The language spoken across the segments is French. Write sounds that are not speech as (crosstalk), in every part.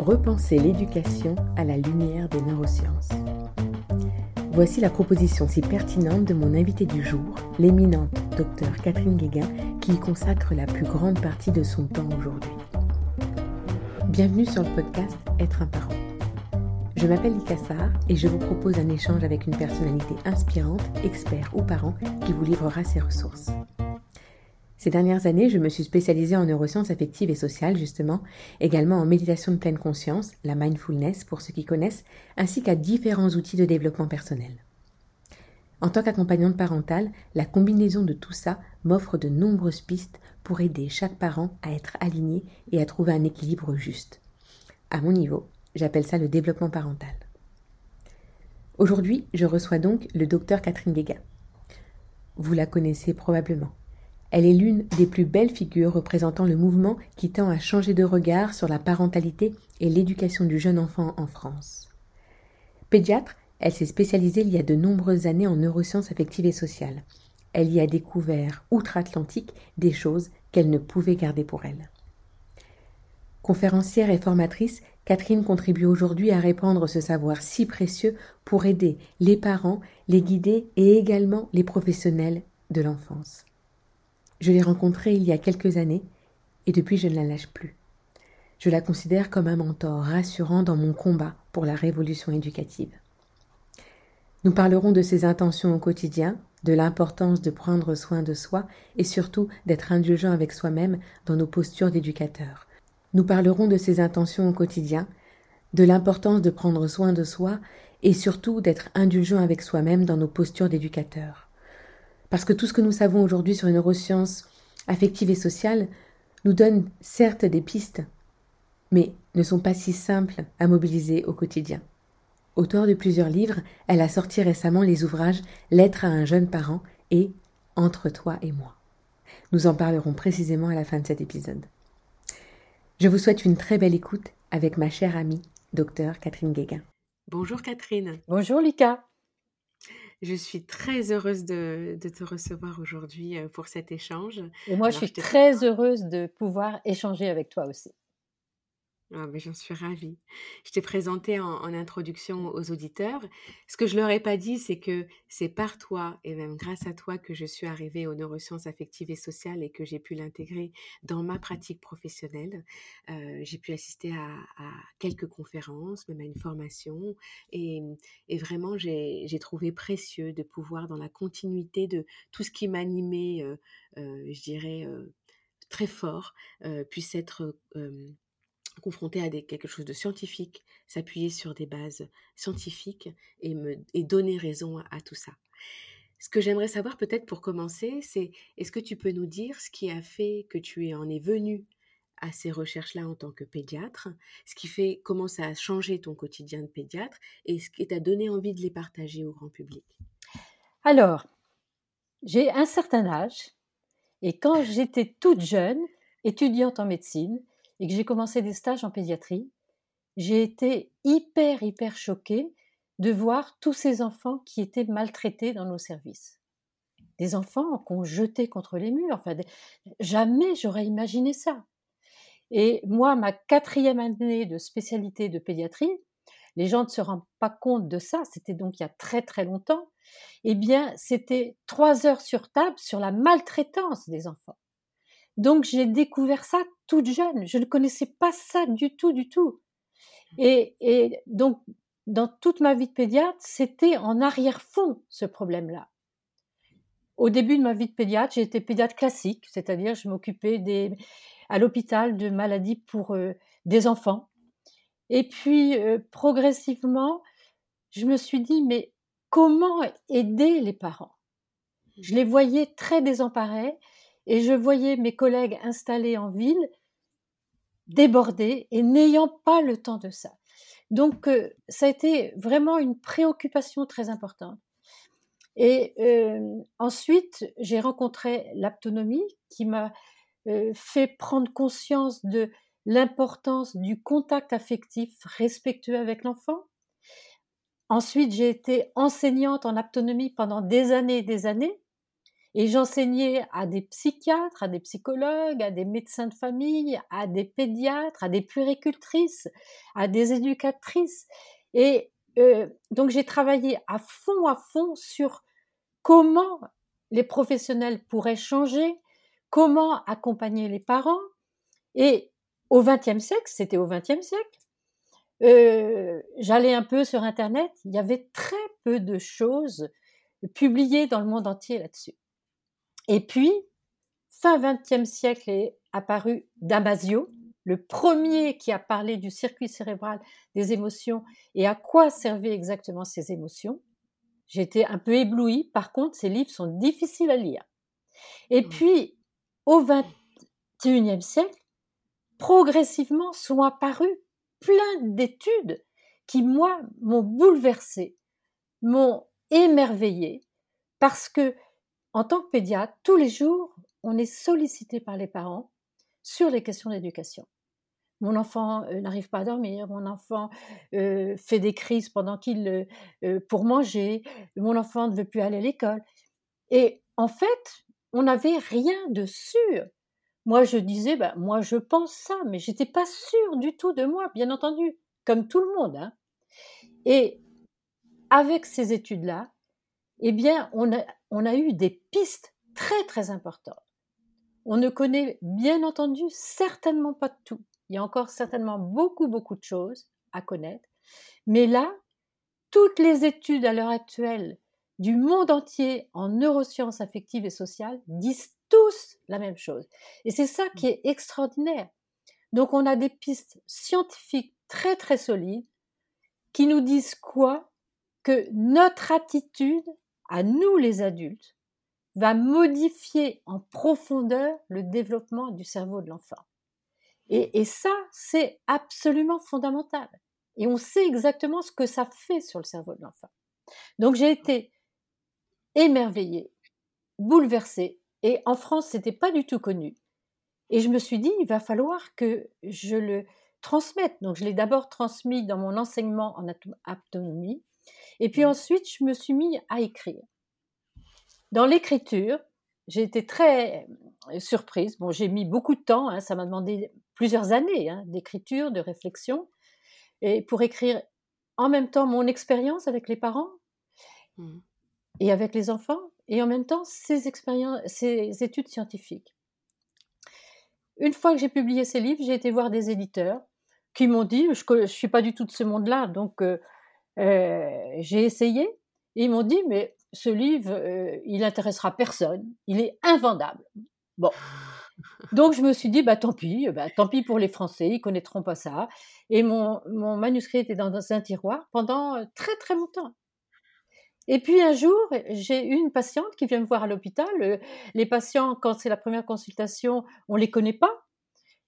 Repenser l'éducation à la lumière des neurosciences. Voici la proposition si pertinente de mon invité du jour, l'éminente docteur Catherine Guéguin, qui y consacre la plus grande partie de son temps aujourd'hui. Bienvenue sur le podcast Être un parent. Je m'appelle Lika et je vous propose un échange avec une personnalité inspirante, expert ou parent qui vous livrera ses ressources. Ces dernières années, je me suis spécialisée en neurosciences affectives et sociales, justement, également en méditation de pleine conscience, la mindfulness pour ceux qui connaissent, ainsi qu'à différents outils de développement personnel. En tant qu'accompagnante parentale, la combinaison de tout ça m'offre de nombreuses pistes pour aider chaque parent à être aligné et à trouver un équilibre juste. À mon niveau, j'appelle ça le développement parental. Aujourd'hui, je reçois donc le docteur Catherine Guéga. Vous la connaissez probablement. Elle est l'une des plus belles figures représentant le mouvement qui tend à changer de regard sur la parentalité et l'éducation du jeune enfant en France. Pédiatre, elle s'est spécialisée il y a de nombreuses années en neurosciences affectives et sociales. Elle y a découvert, outre-Atlantique, des choses qu'elle ne pouvait garder pour elle. Conférencière et formatrice, Catherine contribue aujourd'hui à répandre ce savoir si précieux pour aider les parents, les guider et également les professionnels de l'enfance. Je l'ai rencontrée il y a quelques années et depuis je ne la lâche plus. Je la considère comme un mentor rassurant dans mon combat pour la révolution éducative. Nous parlerons de ses intentions au quotidien, de l'importance de prendre soin de soi et surtout d'être indulgent avec soi-même dans nos postures d'éducateur. Nous parlerons de ses intentions au quotidien, de l'importance de prendre soin de soi et surtout d'être indulgent avec soi-même dans nos postures d'éducateur. Parce que tout ce que nous savons aujourd'hui sur les neurosciences affectives et sociales nous donne certes des pistes, mais ne sont pas si simples à mobiliser au quotidien. Auteur de plusieurs livres, elle a sorti récemment les ouvrages Lettre à un jeune parent et Entre toi et moi. Nous en parlerons précisément à la fin de cet épisode. Je vous souhaite une très belle écoute avec ma chère amie, docteur Catherine Guéguin. Bonjour Catherine. Bonjour Lika. Je suis très heureuse de, te recevoir aujourd'hui pour cet échange. Et moi, je suis très heureuse de pouvoir échanger avec toi aussi. Ah, mais j'en suis ravie. Je t'ai présenté en, introduction aux auditeurs. Ce que je leur ai pas dit, c'est que c'est par toi et même grâce à toi que je suis arrivée aux neurosciences affectives et sociales et que j'ai pu l'intégrer dans ma pratique professionnelle. Euh, j'ai pu assister à, quelques conférences, même à une formation, et, vraiment j'ai trouvé précieux de pouvoir, dans la continuité de tout ce qui m'animait, euh, euh, je dirais très fort, puisse être confronté à quelque chose de scientifique, s'appuyer sur des bases scientifiques et, me, donner raison à, tout ça. Ce que j'aimerais savoir peut-être pour commencer, c'est est-ce que tu peux nous dire ce qui a fait que tu en es venu à ces recherches-là en tant que pédiatre, ce qui fait comment ça a changé ton quotidien de pédiatre et ce qui t'a donné envie de les partager au grand public? Alors, j'ai un certain âge et quand j'étais toute jeune, étudiante en médecine, et que j'ai commencé des stages en pédiatrie, j'ai été hyper, hyper choquée de voir tous ces enfants qui étaient maltraités dans nos services. Des enfants qu'on jetait contre les murs. Enfin, jamais j'aurais imaginé ça. Et moi, ma quatrième année de spécialité de pédiatrie, les gens ne se rendent pas compte de ça, c'était donc il y a très très longtemps, eh bien, c'était trois heures sur table sur la maltraitance des enfants. Donc j'ai découvert ça toute jeune. Je ne connaissais pas ça du tout, du tout. Et, donc, dans toute ma vie de pédiatre, c'était en arrière-fond ce problème-là. Au début de ma vie de pédiatre, j'ai été pédiatre classique, c'est-à-dire je m'occupais des, à l'hôpital de maladies pour euh, des enfants. Et puis, euh, progressivement, je me suis dit, mais comment aider les parents? Je les voyais très désemparés et je voyais mes collègues installés en ville débordés et n'ayant pas le temps de ça. Donc, euh, ça a été vraiment une préoccupation très importante. Et euh, ensuite, j'ai rencontré l'aptonomie qui m'a euh, fait prendre conscience de l'importance du contact affectif respectueux avec l'enfant. Ensuite, j'ai été enseignante en aptonomie pendant des années et des années. Et j'enseignais à des psychiatres, à des psychologues, à des médecins de famille, à des pédiatres, à des puéricultrices, à des éducatrices. Et euh, donc j'ai travaillé à fond, à fond sur comment les professionnels pourraient changer, comment accompagner les parents. Et au XXe siècle, c'était au XXe siècle, euh, j'allais un peu sur Internet, il y avait très peu de choses publiées dans le monde entier là-dessus. Et puis, fin XXe siècle est apparu Damasio, le premier qui a parlé du circuit cérébral des émotions et à quoi servaient exactement ces émotions. J'étais un peu éblouie. Par contre, ces livres sont difficiles à lire. Et mmh. puis, au XXIe siècle, progressivement sont apparues plein d'études qui, moi, m'ont bouleversée, m'ont émerveillée, parce que, en tant que pédiatre, tous les jours, on est sollicité par les parents sur les questions d'éducation. Mon enfant euh, n'arrive pas à dormir, mon enfant euh, fait des crises pendant qu'il euh, pour manger, mon enfant ne veut plus aller à l'école. Et en fait, on n'avait rien de sûr. Moi, je disais, bah, moi, je pense ça, mais j'étais pas sûre du tout de moi, bien entendu, comme tout le monde. Hein. Et avec ces études-là, eh bien, on a, on a eu des pistes très, très importantes. On ne connaît, bien entendu, certainement pas tout. Il y a encore certainement beaucoup, beaucoup de choses à connaître. Mais là, toutes les études à l'heure actuelle du monde entier en neurosciences affectives et sociales disent tous la même chose. Et c'est ça qui est extraordinaire. Donc on a des pistes scientifiques très très solides qui nous disent quoi? Que notre attitude, à nous les adultes, va modifier en profondeur le développement du cerveau de l'enfant. Et, ça, c'est absolument fondamental. Et on sait exactement ce que ça fait sur le cerveau de l'enfant. Donc j'ai été émerveillée, bouleversée et en France, c'était pas du tout connu. Et je me suis dit, il va falloir que je le transmette. Donc, je l'ai d'abord transmis dans mon enseignement en autonomie. Et puis mmh. ensuite, je me suis mis à écrire. Dans l'écriture, j'ai été très euh, surprise. Bon, j'ai mis beaucoup de temps, hein, ça m'a demandé plusieurs années hein, d'écriture, de réflexion, et pour écrire en même temps mon expérience avec les parents mmh. et avec les enfants, et en même temps ces, expériences, ces études scientifiques. Une fois que j'ai publié ces livres, j'ai été voir des éditeurs qui m'ont dit, je ne suis pas du tout de ce monde-là, donc euh, j'ai essayé, et ils m'ont dit, mais ce livre, euh, il intéressera personne, il est invendable. Bon. Donc je me suis dit, bah tant pis, bah, tant pis pour les Français, ils connaîtront pas ça. Et mon, mon manuscrit était dans un tiroir pendant très très longtemps. Et puis un jour, j'ai une patiente qui vient me voir à l'hôpital. Euh, les patients, quand c'est la première consultation, on les connaît pas.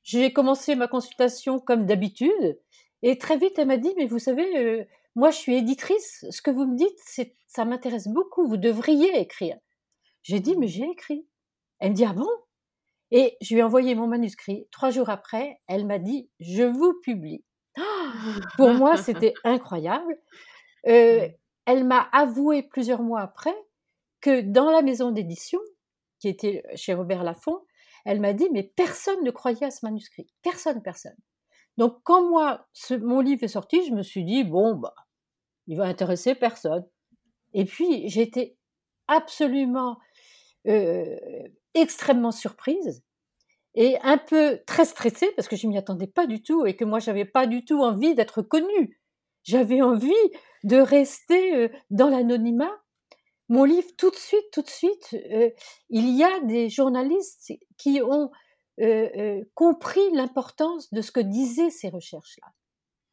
J'ai commencé ma consultation comme d'habitude, et très vite, elle m'a dit, mais vous savez, euh, moi je suis éditrice, ce que vous me dites, c'est, ça m'intéresse beaucoup, vous devriez écrire. J'ai dit, mais j'ai écrit. Elle me dit, ah bon? Et je lui ai envoyé mon manuscrit. Trois jours après, elle m'a dit, je vous publie. (gasps) pour moi, c'était incroyable. Euh, (laughs) elle m'a avoué plusieurs mois après que dans la maison d'édition, qui était chez Robert Laffont, elle m'a dit mais personne ne croyait à ce manuscrit, personne, personne. Donc quand moi mon livre est sorti, je me suis dit bon bah il va intéresser personne. Et puis j'étais absolument euh, extrêmement surprise et un peu très stressée parce que je m'y attendais pas du tout et que moi j'avais pas du tout envie d'être connue. J'avais envie de rester euh, dans l'anonymat. Mon livre, tout de suite, tout de suite, euh, il y a des journalistes qui ont compris l'importance de ce que disaient ces recherches-là.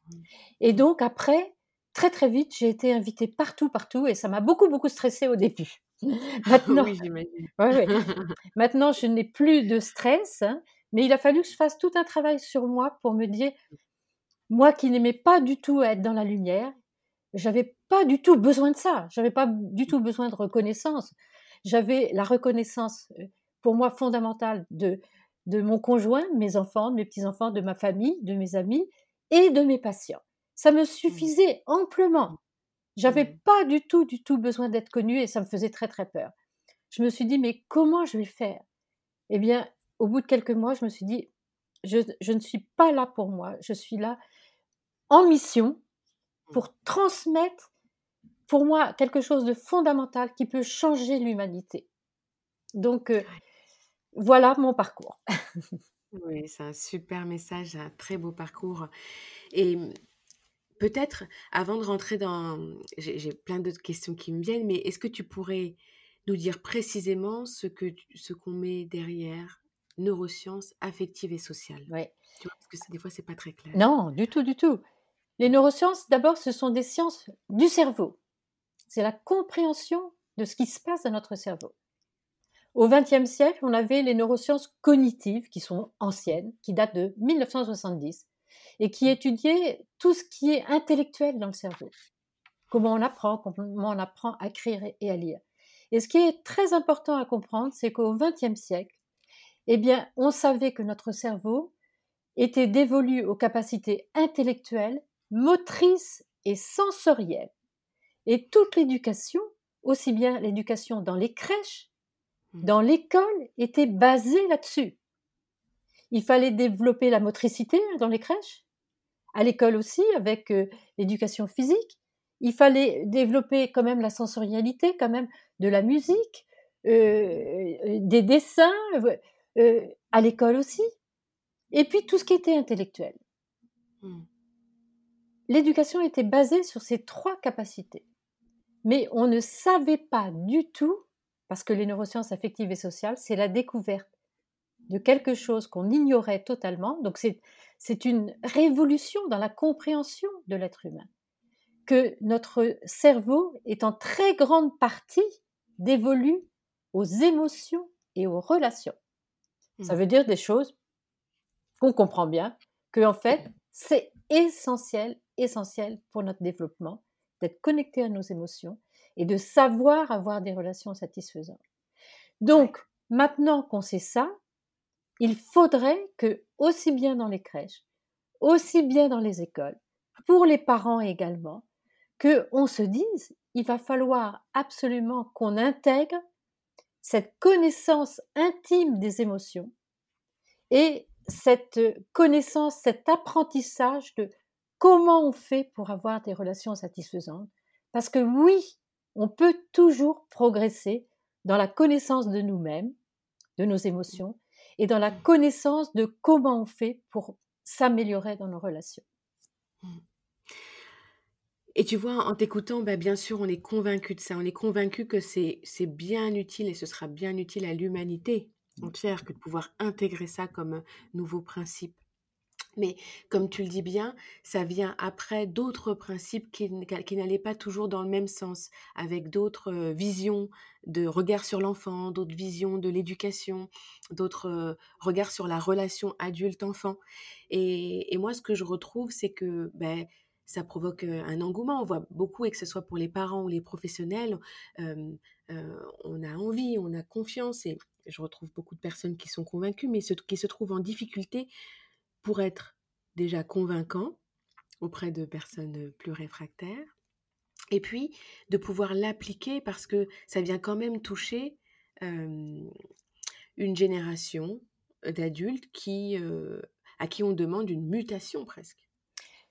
Mmh. Et donc après, très très vite, j'ai été invitée partout, partout, et ça m'a beaucoup beaucoup stressée au début. (laughs) Maintenant, (laughs) Maintenant, je n'ai plus de stress, hein, mais il a fallu que je fasse tout un travail sur moi pour me dire, moi qui n'aimais pas du tout être dans la lumière, j'avais pas du tout besoin de ça. J'avais pas du tout besoin de reconnaissance. J'avais la reconnaissance, euh, pour moi, fondamentale de, de mon conjoint, de mes enfants, de mes petits-enfants, de ma famille, de mes amis et de mes patients. Ça me mmh. suffisait amplement. J'avais mmh. pas du tout, du tout besoin d'être connue et ça me faisait très, très peur. je me suis dit, mais comment je vais faire? Eh bien, au bout de quelques mois, je me suis dit, je, je, ne suis pas là pour moi, je suis là en mission pour transmettre, pour moi, quelque chose de fondamental qui peut changer l'humanité. Donc, euh, voilà mon parcours. oui, c'est un super message, un très beau parcours. Et peut-être, avant de rentrer dans... J'ai plein d'autres questions qui me viennent, mais est-ce que tu pourrais nous dire précisément ce que ce qu'on met derrière neurosciences affectives et sociales? Oui. Tu vois, parce que des fois, c'est pas très clair. Non, du tout, du tout. Les neurosciences, d'abord, ce sont des sciences du cerveau. C'est la compréhension de ce qui se passe dans notre cerveau. Au XXe siècle, on avait les neurosciences cognitives, qui sont anciennes, qui datent de 1970, et qui étudiaient tout ce qui est intellectuel dans le cerveau. Comment on apprend, comment on apprend à écrire et à lire. Et ce qui est très important à comprendre, c'est qu'au XXe siècle, eh bien, on savait que notre cerveau était dévolu aux capacités intellectuelles, motrices et sensorielles. Et toute l'éducation, aussi bien l'éducation dans les crèches. Dans l'école était basé là-dessus. Il fallait développer la motricité dans les crèches, à l'école aussi avec euh, l'éducation physique. Il fallait développer quand même la sensorialité, quand même de la musique, euh, euh, des dessins, à l'école aussi. Et puis tout ce qui était intellectuel. Mmh. L'éducation était basée sur ces trois capacités. Mais on ne savait pas du tout parce que les neurosciences affectives et sociales, c'est la découverte de quelque chose qu'on ignorait totalement. Donc c'est une révolution dans la compréhension de l'être humain, que notre cerveau est en très grande partie dévolu aux émotions et aux relations. Ça mmh. veut dire des choses qu'on comprend bien, que en fait, c'est essentiel, essentiel pour notre développement d'être connecté à nos émotions et de savoir avoir des relations satisfaisantes. Donc, maintenant qu'on sait ça, il faudrait que, aussi bien dans les crèches, aussi bien dans les écoles, pour les parents également, qu'on se dise, il va falloir absolument qu'on intègre cette connaissance intime des émotions et cette connaissance, cet apprentissage de comment on fait pour avoir des relations satisfaisantes. Parce que oui, on peut toujours progresser dans la connaissance de nous-mêmes, de nos émotions, et dans la connaissance de comment on fait pour s'améliorer dans nos relations. Et tu vois, en t'écoutant, bah, bien sûr, on est convaincu de ça. On est convaincu que c'est bien utile et ce sera bien utile à l'humanité entière que de pouvoir intégrer ça comme nouveau principe. Mais comme tu le dis bien, ça vient après d'autres principes qui, n'allaient pas toujours dans le même sens, avec d'autres visions de regard sur l'enfant, d'autres visions de l'éducation, d'autres regards sur la relation adulte-enfant. Et, moi, ce que je retrouve, c'est que ben, ça provoque un engouement. On voit beaucoup, et que ce soit pour les parents ou les professionnels, on a envie, on a confiance, et je retrouve beaucoup de personnes qui sont convaincues, mais qui se trouvent en difficulté pour être déjà convaincant auprès de personnes plus réfractaires, et puis de pouvoir l'appliquer parce que ça vient quand même toucher une génération d'adultes qui, à qui on demande une mutation presque.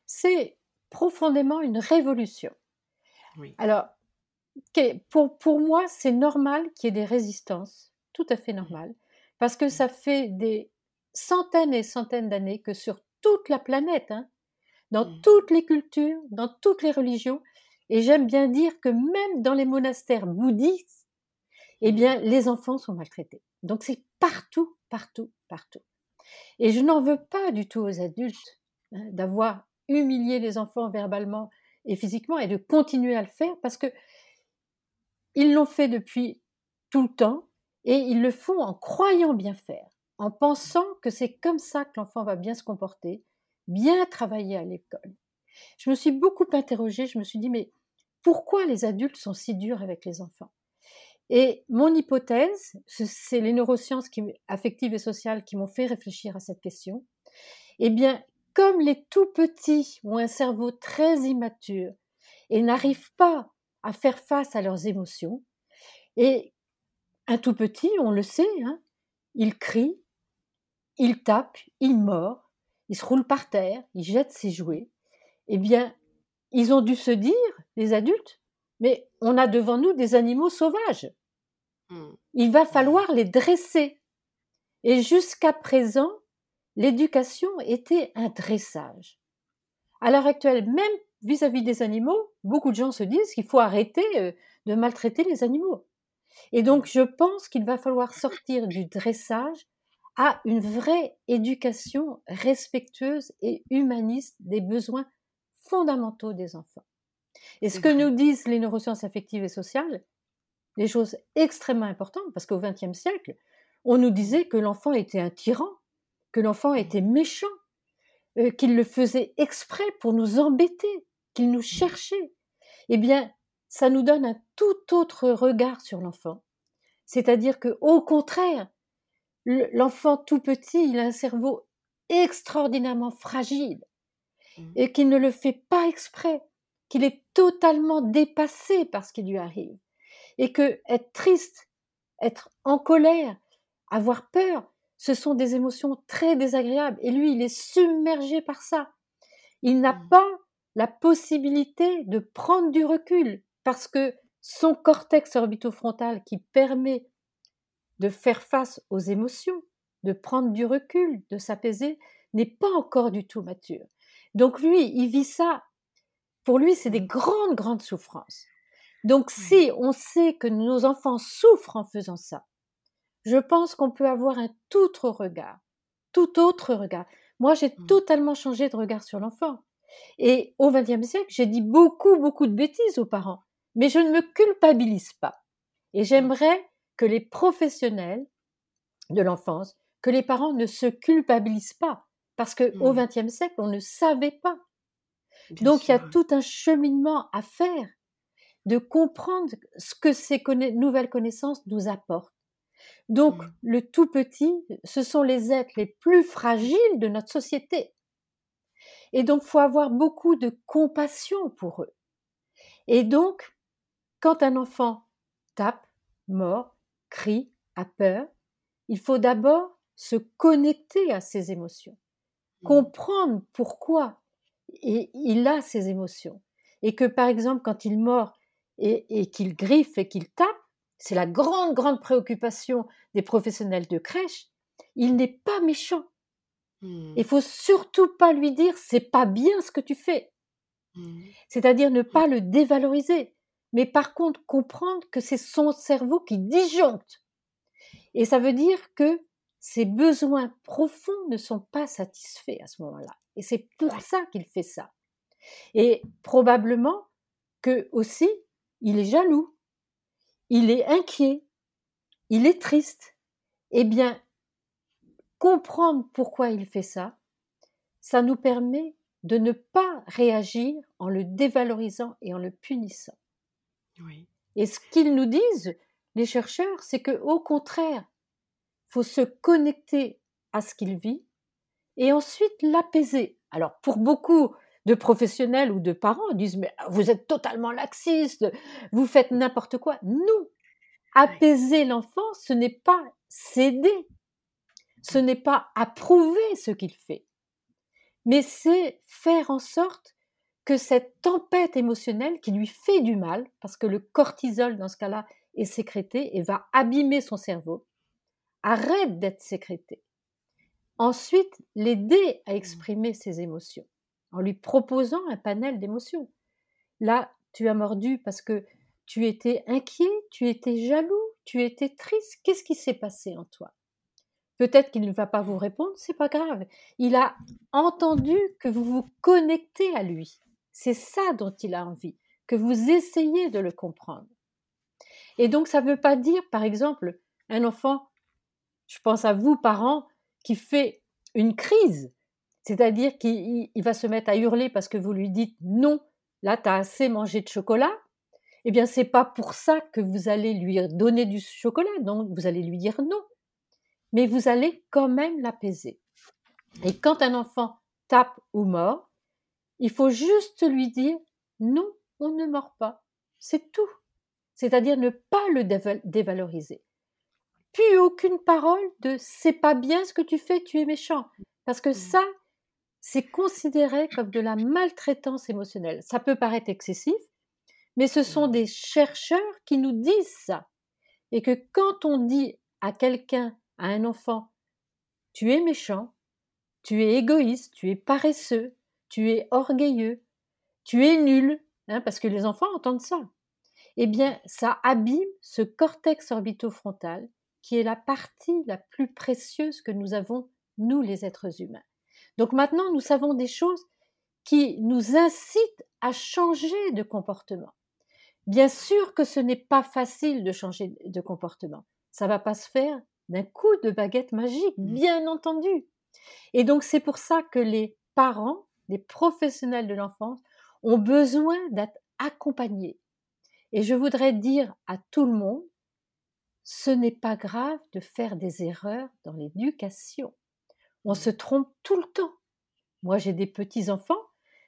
C'est profondément une révolution. Alors, pour, pour moi, c'est normal qu'il y ait des résistances, tout à fait normal, parce que ça fait des centaines et centaines d'années que sur toute la planète, hein, dans mmh. toutes les cultures, dans toutes les religions, et j'aime bien dire que même dans les monastères bouddhistes, eh bien, les enfants sont maltraités. Donc c'est partout, partout, partout. Et je n'en veux pas du tout aux adultes hein, d'avoir humilié les enfants verbalement et physiquement et de continuer à le faire parce que ils l'ont fait depuis tout le temps et ils le font en croyant bien faire en pensant que c'est comme ça que l'enfant va bien se comporter, bien travailler à l'école. Je me suis beaucoup interrogée, je me suis dit, mais pourquoi les adultes sont si durs avec les enfants? Et mon hypothèse, c'est les neurosciences affectives et sociales qui m'ont fait réfléchir à cette question. Eh bien, comme les tout petits ont un cerveau très immature et n'arrivent pas à faire face à leurs émotions, et un tout petit, on le sait, hein, il crie, il tape, il mord, il se roule par terre, il jette ses jouets. Eh bien, ils ont dû se dire, les adultes, mais on a devant nous des animaux sauvages. Mmh. Il va falloir les dresser. Et jusqu'à présent, l'éducation était un dressage. À l'heure actuelle, même vis-à-vis des animaux, beaucoup de gens se disent qu'il faut arrêter euh, de maltraiter les animaux. Et donc, je pense qu'il va falloir sortir du dressage à une vraie éducation respectueuse et humaniste des besoins fondamentaux des enfants. Et ce que nous disent les neurosciences affectives et sociales, des choses extrêmement importantes, parce qu'au XXe siècle, on nous disait que l'enfant était un tyran, que l'enfant mmh. était méchant, euh, qu'il le faisait exprès pour nous embêter, qu'il nous cherchait. Eh bien, ça nous donne un tout autre regard sur l'enfant. C'est-à-dire que, au contraire, l'enfant tout petit, il a un cerveau extraordinairement fragile mmh. et qu'il ne le fait pas exprès, qu'il est totalement dépassé par ce qui lui arrive et que être triste, être en colère, avoir peur, ce sont des émotions très désagréables et lui, il est submergé par ça. Il n'a mmh. pas la possibilité de prendre du recul parce que son cortex orbitofrontal qui permet de faire face aux émotions, de prendre du recul, de s'apaiser, n'est pas encore du tout mature. Donc lui, il vit ça. Pour lui, c'est des mmh. grandes, grandes souffrances. Donc mmh. si on sait que nos enfants souffrent en faisant ça, je pense qu'on peut avoir un tout autre regard, tout autre regard. Moi, j'ai mmh. totalement changé de regard sur l'enfant. Et au XXe siècle, j'ai dit beaucoup, beaucoup de bêtises aux parents, mais je ne me culpabilise pas. Et j'aimerais que les professionnels de l'enfance, que les parents ne se culpabilisent pas, parce qu'au XXe siècle, on ne savait pas. Donc il y a tout un cheminement à faire de comprendre ce que ces nouvelles connaissances nous apportent. Donc, mmh. le tout petit, ce sont les êtres les plus fragiles de notre société. Et donc, faut avoir beaucoup de compassion pour eux. Et donc, quand un enfant tape, mord, crie, a peur, il faut d'abord se connecter à ses émotions, mmh. comprendre pourquoi il a ces émotions. Et que, par exemple, quand il mord, et, qu'il griffe et qu'il tape, c'est la grande, grande préoccupation des professionnels de crèche, il n'est pas méchant. Mmh. Il faut surtout pas lui dire c'est pas bien ce que tu fais. Mmh. C'est-à-dire ne pas le dévaloriser, mais par contre comprendre que c'est son cerveau qui disjoncte. Et ça veut dire que ses besoins profonds ne sont pas satisfaits à ce moment-là. Et c'est pour ça qu'il fait ça. Et probablement que aussi, il est jaloux, il est inquiet, il est triste. Eh bien, comprendre pourquoi il fait ça, ça nous permet de ne pas réagir en le dévalorisant et en le punissant. Et ce qu'ils nous disent, les chercheurs, c'est que au contraire, faut se connecter à ce qu'il vit et ensuite l'apaiser. Alors pour beaucoup, de professionnels ou de parents disent mais vous êtes totalement laxiste, vous faites n'importe quoi. Non, apaiser l'enfant, ce n'est pas céder, ce n'est pas approuver ce qu'il fait, mais c'est faire en sorte que cette tempête émotionnelle qui lui fait du mal, parce que le cortisol dans ce cas-là est sécrété et va abîmer son cerveau, arrête d'être sécrété. Ensuite, l'aider à mmh. exprimer ses émotions en lui proposant un panel d'émotions. Là, tu as mordu parce que tu étais inquiet, tu étais jaloux, tu étais triste. Qu'est-ce qui s'est passé en toi? Peut-être qu'il ne va pas vous répondre, c'est pas grave. Il a entendu que vous vous connectez à lui. C'est ça dont il a envie, que vous essayez de le comprendre. Et donc, ça ne veut pas dire, par exemple, un enfant, je pense à vous, parents, qui fait une crise c'est-à-dire qu'il va se mettre à hurler parce que vous lui dites non, là tu as assez mangé de chocolat. Eh bien, c'est pas pour ça que vous allez lui donner du chocolat, donc vous allez lui dire non. Mais vous allez quand même l'apaiser. Et quand un enfant tape ou mord, il faut juste lui dire non, on ne mord pas. C'est tout. C'est-à-dire ne pas le dévaloriser. plus aucune parole de c'est pas bien ce que tu fais, tu es méchant. Parce que ça, c'est considéré comme de la maltraitance émotionnelle. Ça peut paraître excessif, mais ce sont des chercheurs qui nous disent ça. Et que quand on dit à quelqu'un, à un enfant, tu es méchant, tu es égoïste, tu es paresseux, tu es orgueilleux, tu es nul, hein, parce que les enfants entendent ça. Eh bien, ça abîme ce cortex orbitofrontal qui est la partie la plus précieuse que nous avons, nous les êtres humains. Donc maintenant, nous savons des choses qui nous incitent à changer de comportement. Bien sûr que ce n'est pas facile de changer de comportement. Ça va pas se faire d'un coup de baguette magique, mmh. bien entendu. Et donc c'est pour ça que les parents, les professionnels de l'enfance ont besoin d'être accompagnés. Et je voudrais dire à tout le monde, ce n'est pas grave de faire des erreurs dans l'éducation. On se trompe tout le temps. Moi, j'ai des petits-enfants,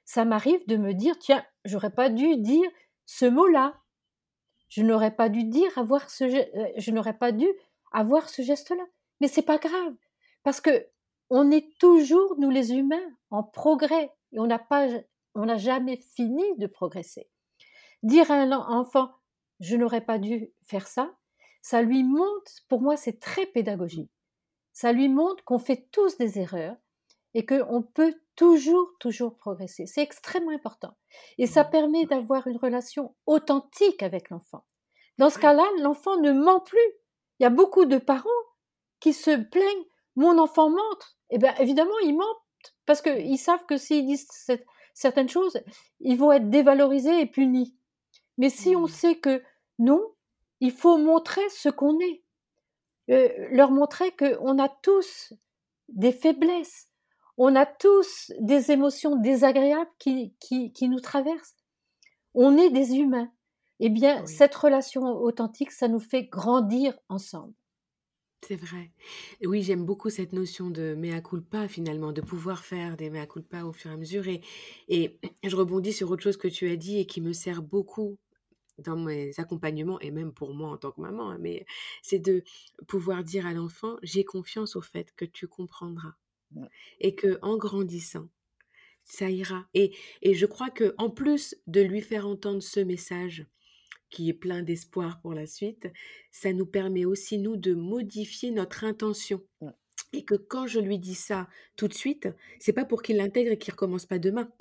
ça m'arrive de me dire, tiens, j'aurais pas dû dire ce mot-là. Je n'aurais pas dû dire avoir ce, euh, je n'aurais pas dû avoir ce geste-là. Mais c'est pas grave, parce que on est toujours, nous les humains, en progrès et on n'a pas, on n'a jamais fini de progresser. Dire à un enfant, je n'aurais pas dû faire ça, ça lui montre, pour moi, c'est très pédagogique ça lui montre qu'on fait tous des erreurs et qu'on peut toujours, toujours progresser. C'est extrêmement important. Et ça permet d'avoir une relation authentique avec l'enfant. Dans ce cas-là, l'enfant ne ment plus. Il y a beaucoup de parents qui se plaignent, mon enfant mente. Eh bien, évidemment, ils mentent parce qu'ils savent que s'ils disent certaines choses, ils vont être dévalorisés et punis. Mais si on mmh. sait que non, il faut montrer ce qu'on est. Euh, leur montrer qu'on a tous des faiblesses, on a tous des émotions désagréables qui, qui, nous traversent. On est des humains. Eh bien, cette relation authentique, ça nous fait grandir ensemble. C'est vrai. Oui, j'aime beaucoup cette notion de mea culpa finalement, de pouvoir faire des mea culpa au fur et à mesure. Et, et (clears throat) je rebondis sur autre chose que tu as dit et qui me sert beaucoup dans mes accompagnements et même pour moi en tant que maman, hein, mais c'est de pouvoir dire à l'enfant j'ai confiance au fait que tu comprendras et que en grandissant ça ira. Et, et je crois que en plus de lui faire entendre ce message qui est plein d'espoir pour la suite, ça nous permet aussi nous de modifier notre intention. Et que quand je lui dis ça tout de suite, c'est pas pour qu'il l'intègre et qu'il recommence pas demain.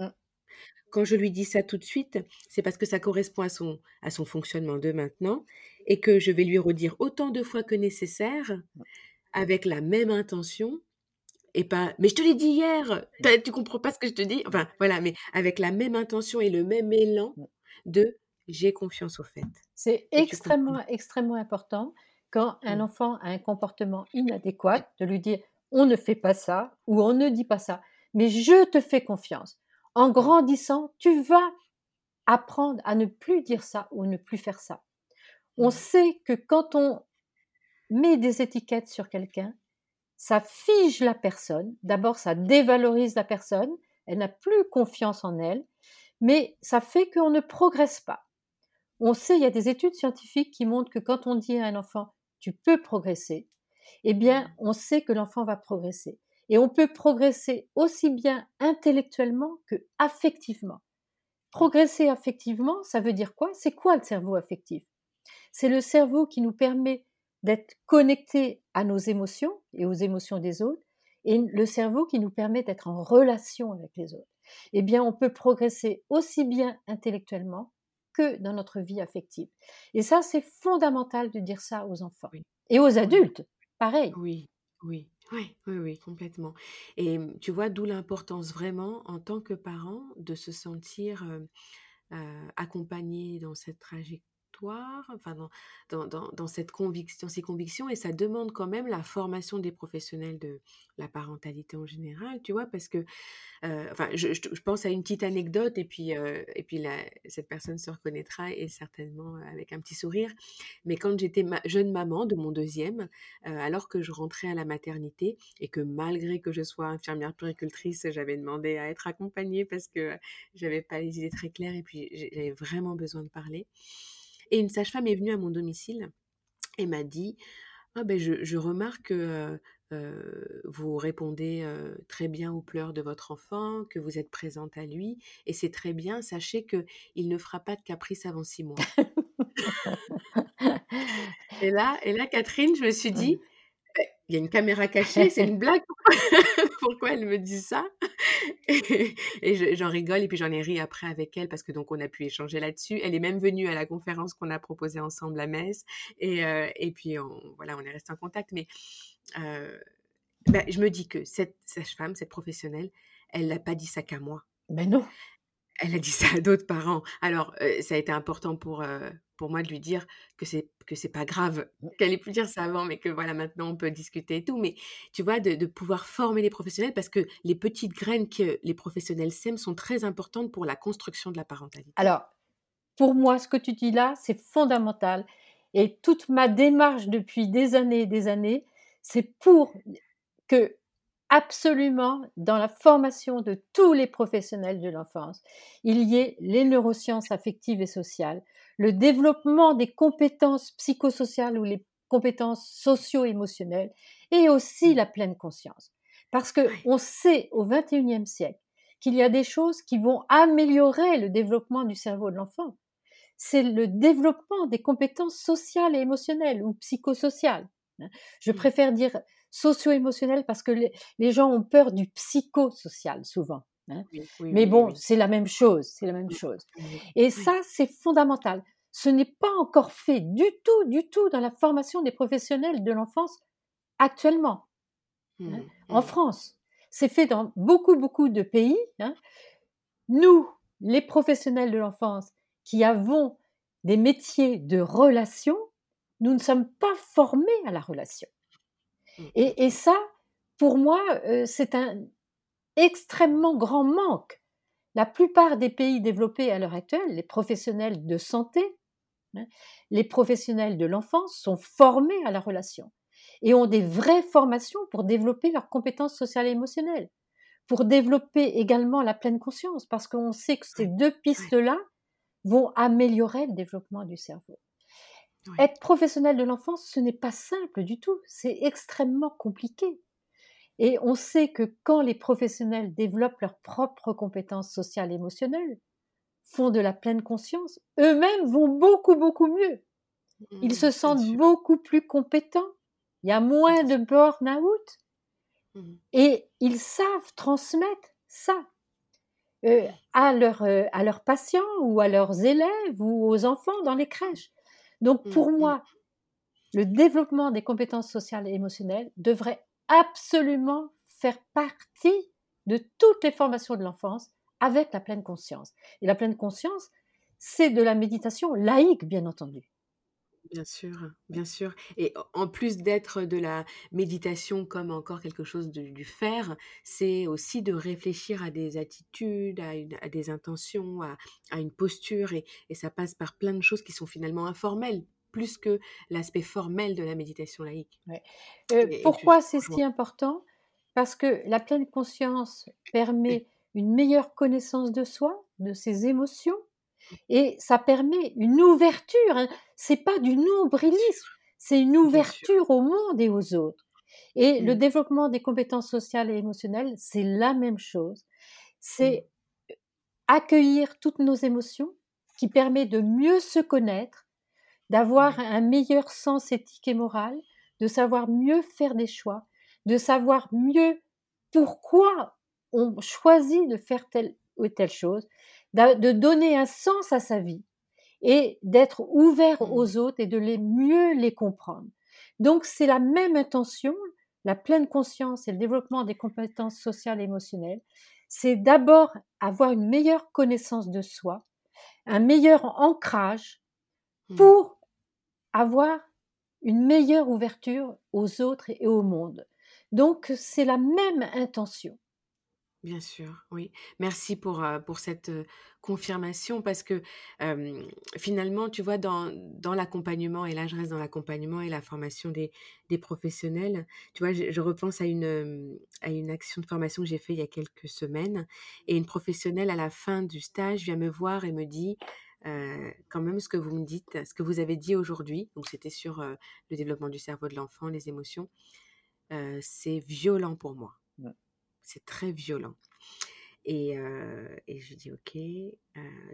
Quand je lui dis ça tout de suite, c'est parce que ça correspond à son, à son fonctionnement de maintenant et que je vais lui redire autant de fois que nécessaire avec la même intention et pas mais je te l'ai dit hier, tu comprends pas ce que je te dis? Enfin voilà mais avec la même intention et le même élan de j'ai confiance au fait. C'est extrêmement extrêmement important quand un enfant a un comportement inadéquat de lui dire on ne fait pas ça ou on ne dit pas ça mais je te fais confiance en grandissant, tu vas apprendre à ne plus dire ça ou ne plus faire ça. On sait que quand on met des étiquettes sur quelqu'un, ça fige la personne. D'abord, ça dévalorise la personne. Elle n'a plus confiance en elle. Mais ça fait qu'on ne progresse pas. On sait, il y a des études scientifiques qui montrent que quand on dit à un enfant, tu peux progresser, eh bien, mmh. on sait que l'enfant va progresser. Et on peut progresser aussi bien intellectuellement que affectivement. Progresser affectivement, ça veut dire quoi? C'est quoi le cerveau affectif? C'est le cerveau qui nous permet d'être connectés à nos émotions et aux émotions des autres, et le cerveau qui nous permet d'être en relation avec les autres. Eh bien, on peut progresser aussi bien intellectuellement que dans notre vie affective. Et ça, c'est fondamental de dire ça aux enfants. Et aux adultes, pareil. Oui, oui. Oui, oui, oui, complètement. Et tu vois, d'où l'importance vraiment en tant que parent de se sentir accompagné dans cette trajectoire enfin dans, dans, dans, cette conviction, ces convictions, et ça demande quand même la formation des professionnels de la parentalité en général, tu vois, parce que, euh, enfin, je, pense à une petite anecdote, et puis, euh, et puis cette personne se reconnaîtra, et certainement avec un petit sourire, mais quand j'étais jeune maman de mon deuxième, euh, alors que je rentrais à la maternité, et que malgré que je sois infirmière puricultrice, j'avais demandé à être accompagnée parce que j'avais pas les idées très claires, et puis j'avais vraiment besoin de parler. Et une sage-femme est venue à mon domicile et m'a dit Ah ben je je remarque que, heu vous répondez, heu, très bien aux pleurs de votre enfant, que vous êtes présente à lui et c'est très bien. Sachez qu'il ne fera pas de caprice avant 6 mois. (laughs) Et là et là, Catherine, je me suis dit: «Beh, il y a une caméra cachée, c'est une blague? Pourquoi (laughs) elle me dit ça?» Et (laughs) et je j'en rigole et puis j'en ai ri après avec elle parce que donc on a pu échanger là-dessus. Elle est même venue à la conférence qu'on a proposée ensemble à Metz et heu et puis on voilà, on est restés en contact mais heu, bah, je me dis que cette sage-femme, cette professionnelle, elle l'a pas dit ça qu'à moi. Mais non! Elle a dit ça à d'autres parents. Alors, ça a été important pour, pour moi de lui dire que c'est que c'est pas grave qu'elle ait pu dire ça avant, mais que voilà, maintenant on peut discuter et tout. Mais tu vois, de de pouvoir former les professionnels parce que les petites graines que les professionnels sèment sont très importantes pour la construction de la parentalité. Alors, pour moi, ce que tu dis là, c'est fondamental et toute ma démarche depuis des années et des années, c'est pour que absolument dans la formation de tous les professionnels de l'enfance, il y ait les neurosciences affectives et sociales, le développement des compétences psychosociales ou les compétences socio-émotionnelles et aussi la pleine conscience. Parce que on sait au XXIe siècle qu'il y a des choses qui vont améliorer le développement du cerveau de l'enfant. C'est le développement des compétences sociales et émotionnelles ou psychosociales. hein. Je préfère dire socio-émotionnelles parce que les, les gens ont peur du psychosocial souvent. hein. Oui, oui, Mais bon, oui. c'est la même chose, c'est la même chose. Et ça, c'est fondamental. Ce n'est pas encore fait du tout, du tout dans la formation des professionnels de l'enfance actuellement, hein, Mmh. en Mmh. France. C'est fait dans beaucoup, beaucoup de pays. hein. Nous, les professionnels de l'enfance, qui avons des métiers de relation, nous ne sommes pas formés à la relation. Mmh. Et, et ça, pour moi, euh, c'est un extrêmement grand manque. La plupart des pays développés à l'heure actuelle, les professionnels de santé, hein, les professionnels de l'enfance sont formés à la relation et ont des vraies formations pour développer leurs compétences sociales et émotionnelles, pour développer également la pleine conscience, parce qu'on sait que ces deux pistes-là vont améliorer le développement du cerveau. Être professionnel de l'enfance, ce n'est pas simple du tout, c'est extrêmement compliqué. Et on sait que quand les professionnels développent leurs propres compétences sociales et émotionnelles, font de la pleine conscience, eux-mêmes vont beaucoup, beaucoup mieux. Ils Mmh. se Bien sentent beaucoup plus compétents, il y a moins de burn-out Mmh. et ils savent transmettre ça euh, à, leurs, euh, à leurs patients ou à leurs élèves ou aux enfants dans les crèches. Donc Mmh. pour Mmh. moi, le développement des compétences sociales et émotionnelles devrait absolument faire partie de toutes les formations de l'enfance avec la pleine conscience. Et la pleine conscience, c'est de la méditation laïque, bien entendu. Bien sûr, bien sûr. Et en plus d'être de la méditation comme encore quelque chose de du faire, c'est aussi de réfléchir à des attitudes, à une à des intentions, à à une posture et et ça passe par plein de choses qui sont finalement informelles, plus que l'aspect formel de la méditation laïque. Ouais. Euh, Et et je pourquoi c'est si important? Parce que la pleine conscience Mmh. permet une meilleure connaissance de soi, de ses émotions, et ça permet une ouverture. hein. C'est pas du nombrilisme, c'est une ouverture au monde et aux autres. Et le Mmh. développement des compétences sociales et émotionnelles, c'est la même chose. Mmh. C'est accueillir toutes nos émotions, qui permet de mieux se connaître, d'avoir un meilleur sens éthique et moral, de savoir mieux faire des choix, de savoir mieux pourquoi on choisit de faire telle ou telle chose, de donner un sens à sa vie et d'être ouvert Mmh. aux autres et de les mieux les comprendre. Donc c'est la même intention, la pleine conscience et le développement des compétences sociales et émotionnelles. C'est d'abord avoir une meilleure connaissance de soi, un meilleur ancrage Mmh. pour avoir une meilleure ouverture aux autres et au monde. Donc c'est la même intention. Bien sûr, oui. Merci pour, pour cette, confirmation parce que, finalement, tu vois, dans dans l'accompagnement et là, je reste dans l'accompagnement et la formation des des professionnels, tu vois, je repense à une, à une action de formation que j'ai fait il y a quelques semaines et une professionnelle à la fin du stage vient me voir et me dit: quand même ce que vous me dites, ce que vous avez dit aujourd'hui. Donc c'était sur le développement du cerveau de l'enfant, les émotions. c'est violent pour moi. C'est très violent. Et, et je dis ok,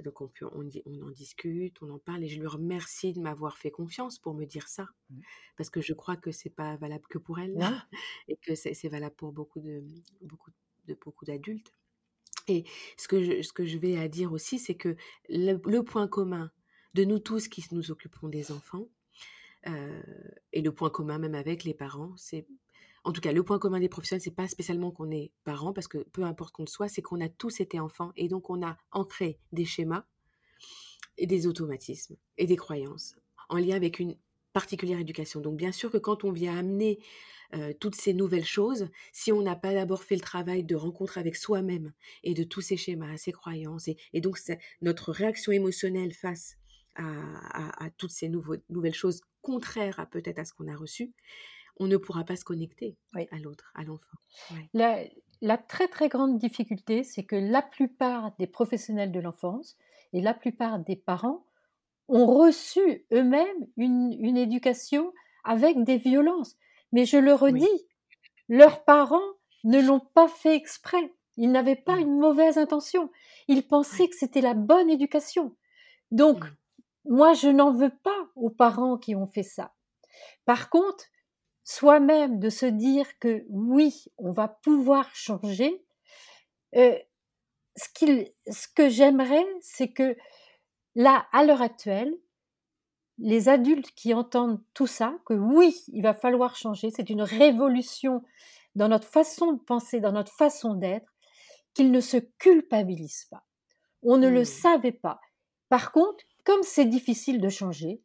donc on, peut, on, on, en discute, on en parle et je lui remercie de m'avoir fait confiance pour me dire ça, mmh. parce que je crois que c'est pas valable que pour elle (laughs) et que c'est valable pour beaucoup de beaucoup de beaucoup d'adultes. Et ce que je, ce que je vais à dire aussi, c'est que le, point commun de nous tous qui nous occupons des enfants, et le point commun même avec les parents, c'est en tout cas, le point commun des professionnels, c'est pas spécialement qu'on est parents, parce que peu importe qu'on le soit, c'est qu'on a tous été enfants et donc on a ancré des schémas et des automatismes et des croyances en lien avec une particulière éducation. Donc bien sûr que quand on vient amener euh, toutes ces nouvelles choses, si on n'a pas d'abord fait le travail de rencontre avec soi-même et de tous ces schémas, ces croyances, et, donc notre réaction émotionnelle face à, toutes ces nouvelles choses contraires à peut-être à ce qu'on a reçu, on ne pourra pas se connecter à l'autre, à l'enfant. La, très très grande difficulté, c'est que la plupart des professionnels de l'enfance et la plupart des parents ont reçu eux-mêmes une, éducation avec des violences. Mais je le redis, leurs parents ne l'ont pas fait exprès. Ils n'avaient pas une mauvaise intention. Ils pensaient que c'était la bonne éducation. Donc, mmh. moi, je n'en veux pas aux parents qui ont fait ça. Par contre, soi-même de se dire que oui, on va pouvoir changer, euh, ce, ce que j'aimerais, c'est que là, à l'heure actuelle, les adultes qui entendent tout ça, que oui, il va falloir changer, c'est une révolution dans notre façon de penser, dans notre façon d'être, qu'ils ne se culpabilisent pas. On ne le mmh. savait pas. Par contre, comme c'est difficile de changer,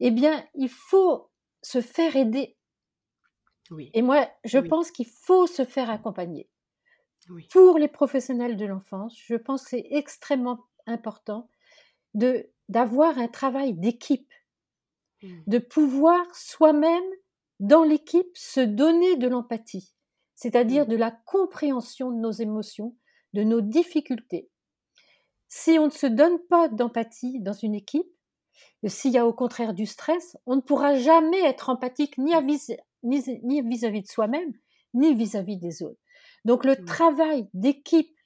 eh bien, il faut se faire aider et moi, je pense qu'il faut se faire accompagner. Pour les professionnels de l'enfance, je pense que c'est extrêmement important de d'avoir un travail d'équipe, mmh. de pouvoir soi-même dans l'équipe se donner de l'empathie, c'est-à-dire mmh. de la compréhension de nos émotions, de nos difficultés. Si on ne se donne pas d'empathie dans une équipe, s'il y a au contraire du stress, on ne pourra jamais être empathique ni ni vis-à-vis de soi-même, ni vis-à-vis des autres. Donc le travail d'équipe,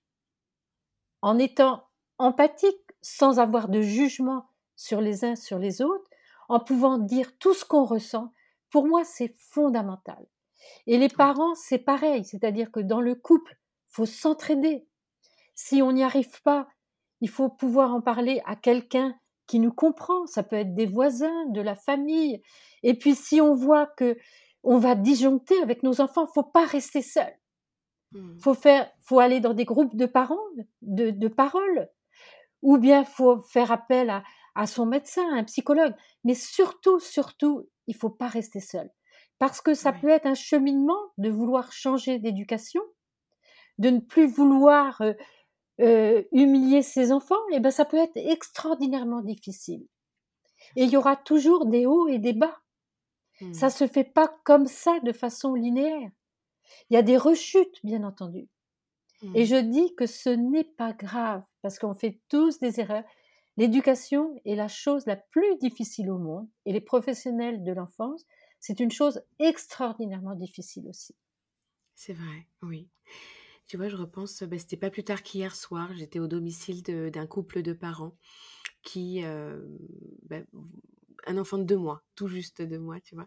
en étant empathique, sans avoir de jugement sur les uns sur les autres, en pouvant dire tout ce qu'on ressent, pour moi c'est fondamental. Et les parents, c'est pareil, c'est-à-dire que dans le couple, faut s'entraider. Si on n'y arrive pas, il faut pouvoir en parler à quelqu'un qui nous comprend. Ça peut être des voisins, de la famille. Et puis si on voit que on va disjoncter avec nos enfants. Faut pas rester seul. Mmh. Faut faire, faut aller dans des groupes de parents, de, de parole, ou bien faut faire appel à, son médecin, un psychologue. Mais surtout, surtout, il faut pas rester seul, parce que ça peut être un cheminement de vouloir changer d'éducation, de ne plus vouloir euh, euh, humilier ses enfants. Et ben, ça peut être extraordinairement difficile. Et il y aura toujours des hauts et des bas. Ça mmh. se fait pas comme ça de façon linéaire. Il y a des rechutes, bien entendu. Et mmh. je dis que ce n'est pas grave, parce qu'on fait tous des erreurs. L'éducation est la chose la plus difficile au monde, et les professionnels de l'enfance, c'est une chose extraordinairement difficile aussi. C'est vrai, oui. Tu vois, je repense, ben, c'était pas plus tard qu'hier soir, j'étais au domicile d'un couple de parents qui euh, ben, un enfant de deux mois, tout juste deux mois, tu vois.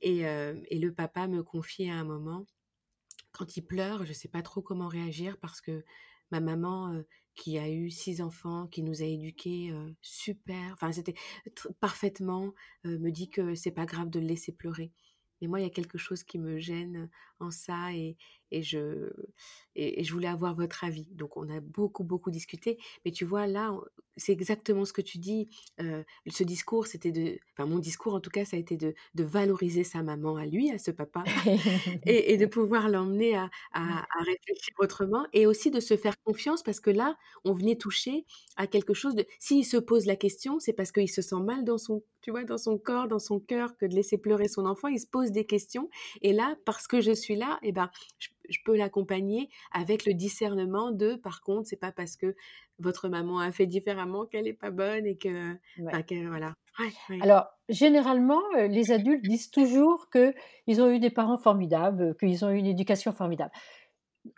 Et, et le papa me confiait à un moment, quand il pleure, je ne sais pas trop comment réagir parce que ma maman, qui a eu six enfants, qui nous a éduqués super, enfin c'était parfaitement, me dit que c'est pas grave de le laisser pleurer. Mais moi, il y a quelque chose qui me gêne en ça et, et je, et, je voulais avoir votre avis. Donc, on a beaucoup, beaucoup discuté. Mais tu vois, là, c'est exactement ce que tu dis. ce discours, c'était de. Enfin, mon discours, en tout cas, ça a été de, de valoriser sa maman à lui, à ce papa, (laughs) et, et, de pouvoir l'emmener à, à, à, réfléchir autrement et aussi de se faire confiance parce que là, on venait toucher à quelque chose de. S'il se pose la question, c'est parce qu'il se sent mal dans son, tu vois, dans son corps, dans son cœur, que de laisser pleurer son enfant. Il se pose des questions. Et là, parce que je suis là, et eh ben, je peux l'accompagner avec le discernement de, par contre, c'est pas parce que votre maman a fait différemment qu'elle est pas bonne et que, voilà. Alors, généralement, les adultes disent toujours qu'ils ont eu des parents formidables, qu'ils ont eu une éducation formidable.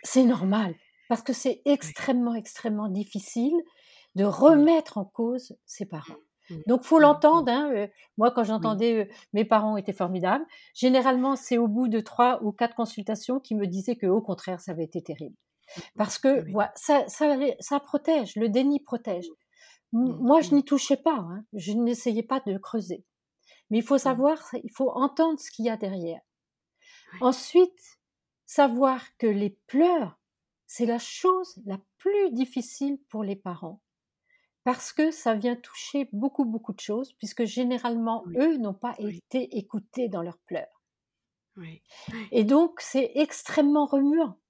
C'est normal, parce que c'est extrêmement, extrêmement difficile de remettre en cause ses parents. Mmh. Donc, faut mmh, l'entendre. Mmh. Hein, moi, quand j'entendais mes parents étaient formidables, généralement, c'est au bout de trois ou quatre consultations qui me disaient que, au contraire, ça avait été terrible. Parce que ça, ça, ça, protège, le déni protège. Moi, je n'y touchais pas, hein, je n'essayais pas de creuser. Mais il faut savoir, il faut entendre ce qu'il y a derrière. Ensuite, savoir que les pleurs, c'est la chose la plus difficile pour les parents parce que ça vient toucher beaucoup, beaucoup de choses, puisque généralement, eux n'ont pas été écoutés dans leurs pleurs. Et donc, c'est extrêmement remuant.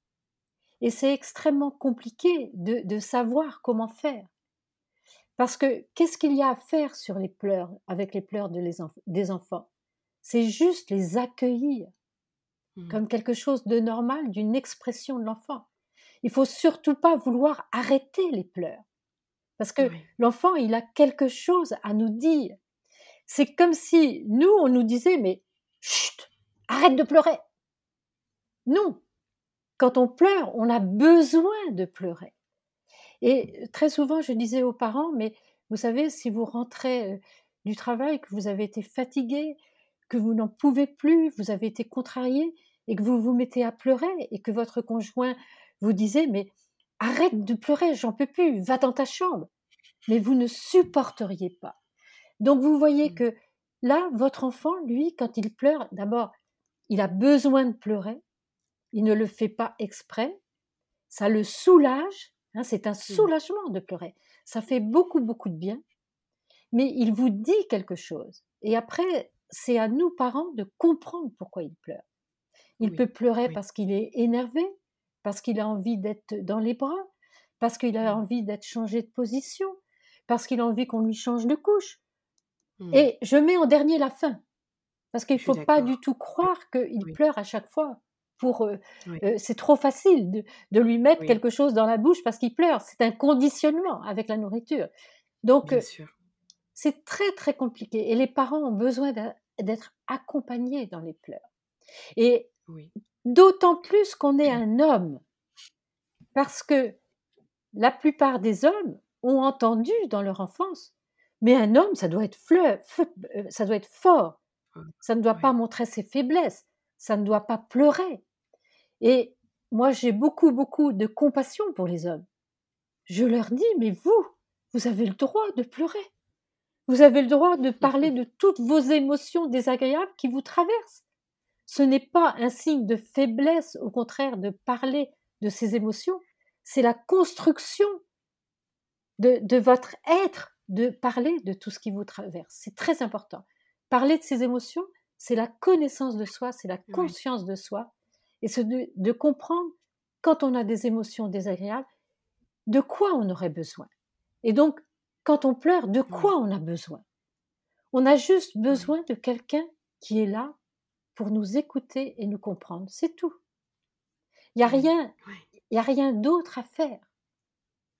Et c'est extrêmement compliqué de, savoir comment faire. Parce que qu'est-ce qu'il y a à faire sur les pleurs, avec les pleurs des enfants? C'est juste les accueillir mmh. comme quelque chose de normal, d'une expression de l'enfant. Il faut surtout pas vouloir arrêter les pleurs. Parce que l'enfant, il a quelque chose à nous dire. C'est comme si nous, on nous disait, mais chut, arrête de pleurer. Non. Quand on pleure, on a besoin de pleurer. Et très souvent, je disais aux parents, mais vous savez, si vous rentrez euh, du travail, que vous avez été fatigué, que vous n'en pouvez plus, vous avez été contrarié, et que vous vous mettez à pleurer, et que votre conjoint vous disait, mais arrête de pleurer, j'en peux plus, va dans ta chambre. Mais vous ne supporteriez pas. Donc vous voyez mmh. que là, votre enfant, lui, quand il pleure, d'abord, il a besoin de pleurer, il ne le fait pas exprès, ça le soulage, hein, c'est un mmh. soulagement de pleurer, ça fait beaucoup, beaucoup de bien, mais il vous dit quelque chose. Et après, c'est à nous, parents, de comprendre pourquoi il pleure. Il peut pleurer parce qu'il est énervé, parce qu'il a envie d'être dans les bras, parce qu'il a mmh. envie d'être changé de position, parce qu'il a envie qu'on lui change de couche. Mmh. Et je mets en dernier la fin, parce qu'il ne faut pas du tout croire qu'il pleure à chaque fois. Pour, euh, euh, c'est trop facile de, lui mettre quelque chose dans la bouche parce qu'il pleure. C'est un conditionnement avec la nourriture. Donc, euh, c'est très très compliqué. Et les parents ont besoin d'être accompagnés dans les pleurs. Et D'autant plus qu'on est un homme, parce que la plupart des hommes ont entendu dans leur enfance, mais un homme, ça doit être, fleur, euh, ça doit être fort, ça ne doit pas montrer ses faiblesses, ça ne doit pas pleurer. Et moi, j'ai beaucoup, beaucoup de compassion pour les hommes. Je leur dis, mais vous, vous avez le droit de pleurer. Vous avez le droit de parler de toutes vos émotions désagréables qui vous traversent. Ce n'est pas un signe de faiblesse, au contraire, de parler de ces émotions, c'est la construction de, votre être, de parler de tout ce qui vous traverse. C'est très important. Parler de ces émotions, c'est la connaissance de soi, c'est la conscience de soi, et c'est de, comprendre quand on a des émotions désagréables, de quoi on aurait besoin. Et donc, quand on pleure, de quoi on a besoin? On a juste besoin de quelqu'un qui est là pour nous écouter et nous comprendre. C'est tout. Il n'y a rien, il a rien d'autre à faire.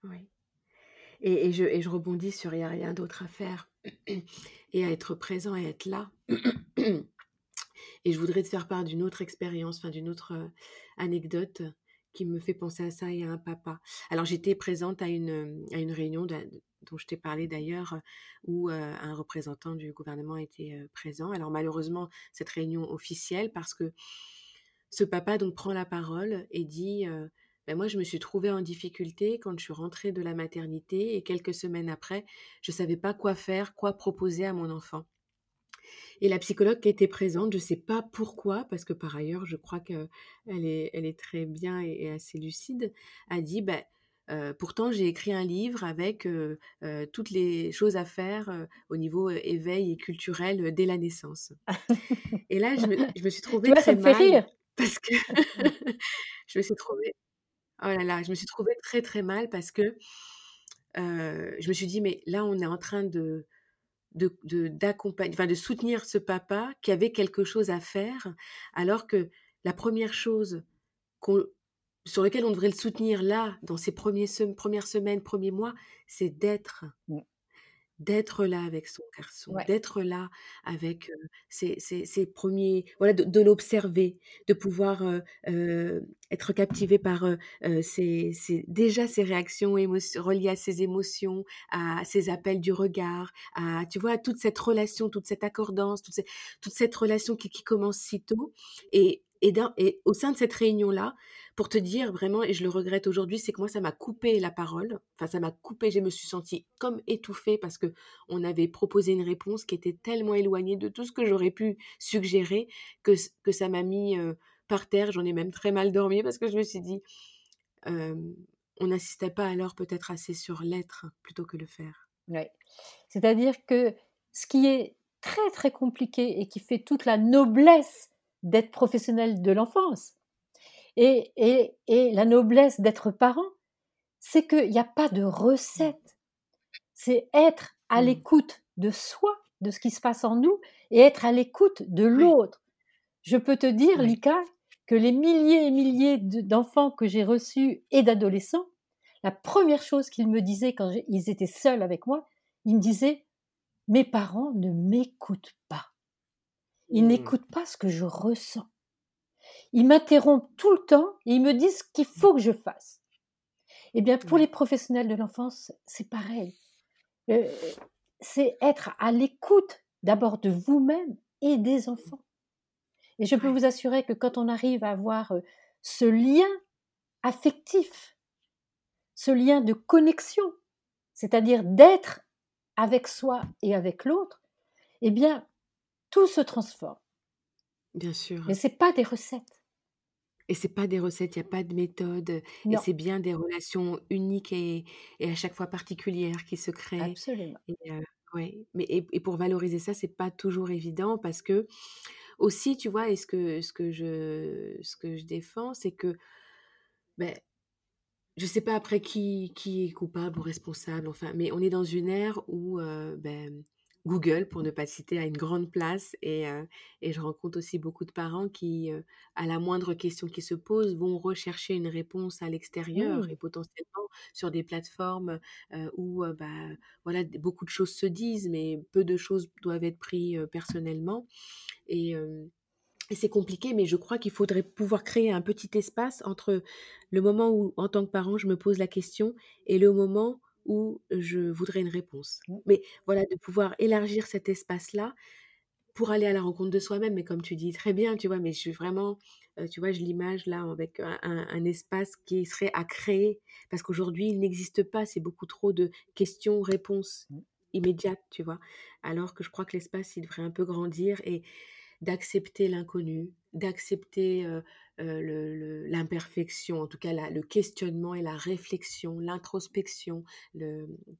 Oui. Et, je, et je rebondis sur il n'y a rien d'autre à faire (clears throat) et à être présent et être là. (clears throat) Et je voudrais te faire part d'une autre expérience, enfin d'une autre euh, anecdote qui me fait penser à ça et à un papa. Alors j'étais présente à une, à réunion dont je t'ai parlé d'ailleurs, où un représentant du gouvernement était présent. Alors malheureusement, cette réunion officielle, parce que ce papa donc prend la parole et dit ben moi je me suis trouvée en difficulté quand je suis rentrée de la maternité et quelques semaines après, je ne savais pas quoi faire, quoi proposer à mon enfant. Et la psychologue qui était présente, je ne sais pas pourquoi, parce que par ailleurs, je crois qu'elle est, elle est très bien et, assez lucide, a dit, ben, pourtant, j'ai écrit un livre avec toutes les choses à faire au niveau éveil et culturel dès la naissance. (laughs) et là, je me, suis trouvée très ça me mal fait rire. parce que (laughs) je me suis trouvée, oh là là, je me suis trouvée très très mal parce que je me suis dit, mais là, on est en train de de, enfin de soutenir ce papa qui avait quelque chose à faire, alors que la première chose sur lequel on devrait le soutenir là, dans ces premiers premières semaines, premiers mois, c'est d'être. Mmh d'être là avec son garçon, d'être là avec ses, premiers, voilà, de, l'observer, de pouvoir être captivé par déjà ses réactions reliées à ses émotions, à ses appels du regard, à, tu vois, toute cette relation, toute cette accordance, toute, toute cette relation qui, qui commence si tôt. Et, et, au sein de cette réunion-là, pour te dire vraiment, et je le regrette aujourd'hui, c'est que moi, ça m'a coupé la parole. Enfin, ça m'a coupé, je me suis sentie comme étouffée parce que on avait proposé une réponse qui était tellement éloignée de tout ce que j'aurais pu suggérer que, que ça m'a mis par terre. J'en ai même très mal dormi parce que je me suis dit, on n'assistait pas alors peut-être assez sur l'être plutôt que le faire. Oui. C'est-à-dire que ce qui est très très compliqué et qui fait toute la noblesse d'être professionnel de l'enfance, et, et, et la noblesse d'être parent, c'est qu'il n'y a pas de recette. C'est être à mmh. l'écoute de soi, de ce qui se passe en nous, et être à l'écoute de l'autre. Je peux te dire, Lika, que les milliers et milliers d'enfants que j'ai reçus et d'adolescents, la première chose qu'ils me disaient quand ils étaient seuls avec moi, ils me disaient Mes parents ne m'écoutent pas. Ils mmh. n'écoutent pas ce que je ressens. Ils m'interrompent tout le temps et ils me disent ce qu'il faut que je fasse. Eh bien, pour les professionnels de l'enfance, c'est pareil. Euh, c'est être à l'écoute d'abord de vous-même et des enfants. Et je peux vous assurer que quand on arrive à avoir ce lien affectif, ce lien de connexion, c'est-à-dire d'être avec soi et avec l'autre, eh bien, tout se transforme. Bien sûr. Mais ce n'est pas des recettes. Et c'est pas des recettes, il y a pas de méthode, et c'est bien des relations uniques et et à chaque fois particulières qui se créent Absolument. et ouais, mais et pour valoriser ça, c'est pas toujours évident parce que aussi, tu vois? Et ce que ce que je ce que je défends, c'est que, ben je sais pas après qui qui est coupable ou responsable, enfin, mais on est dans une ère où, ben Google, pour ne pas citer, a une grande place et, et je rencontre aussi beaucoup de parents qui, à la moindre question qui se pose, vont rechercher une réponse à l'extérieur et potentiellement sur des plateformes où bah, voilà, beaucoup de choses se disent, mais peu de choses doivent être prises personnellement. Et, et c'est compliqué, mais je crois qu'il faudrait pouvoir créer un petit espace entre le moment où, en tant que parent, je me pose la question et le moment où je voudrais une réponse. Mmh. Mais voilà, de pouvoir élargir cet espace-là pour aller à la rencontre de soi-même. Mais comme tu dis très bien, tu vois, mais je suis vraiment, tu vois, je l'image là avec un, espace qui serait à créer parce qu'aujourd'hui, il n'existe pas. C'est beaucoup trop de questions-réponses mmh. immédiates, tu vois. Alors que je crois que l'espace, il devrait un peu grandir et d'accepter l'inconnu, d'accepter l'imperfection, en tout cas le questionnement et la réflexion, l'introspection,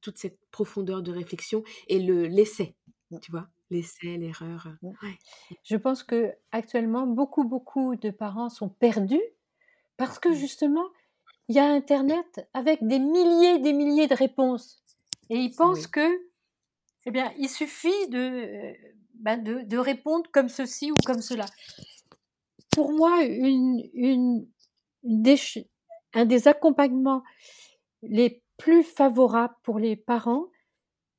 toute cette profondeur de réflexion et le l'essai, mmh. tu vois, l'essai, l'erreur. Mmh. Je pense que actuellement beaucoup beaucoup de parents sont perdus parce que mmh. justement il y a Internet avec des milliers des milliers de réponses et ils pensent que eh bien il suffit de, ben de de répondre comme ceci ou comme cela pour moi, une, un des accompagnements les plus favorables pour les parents,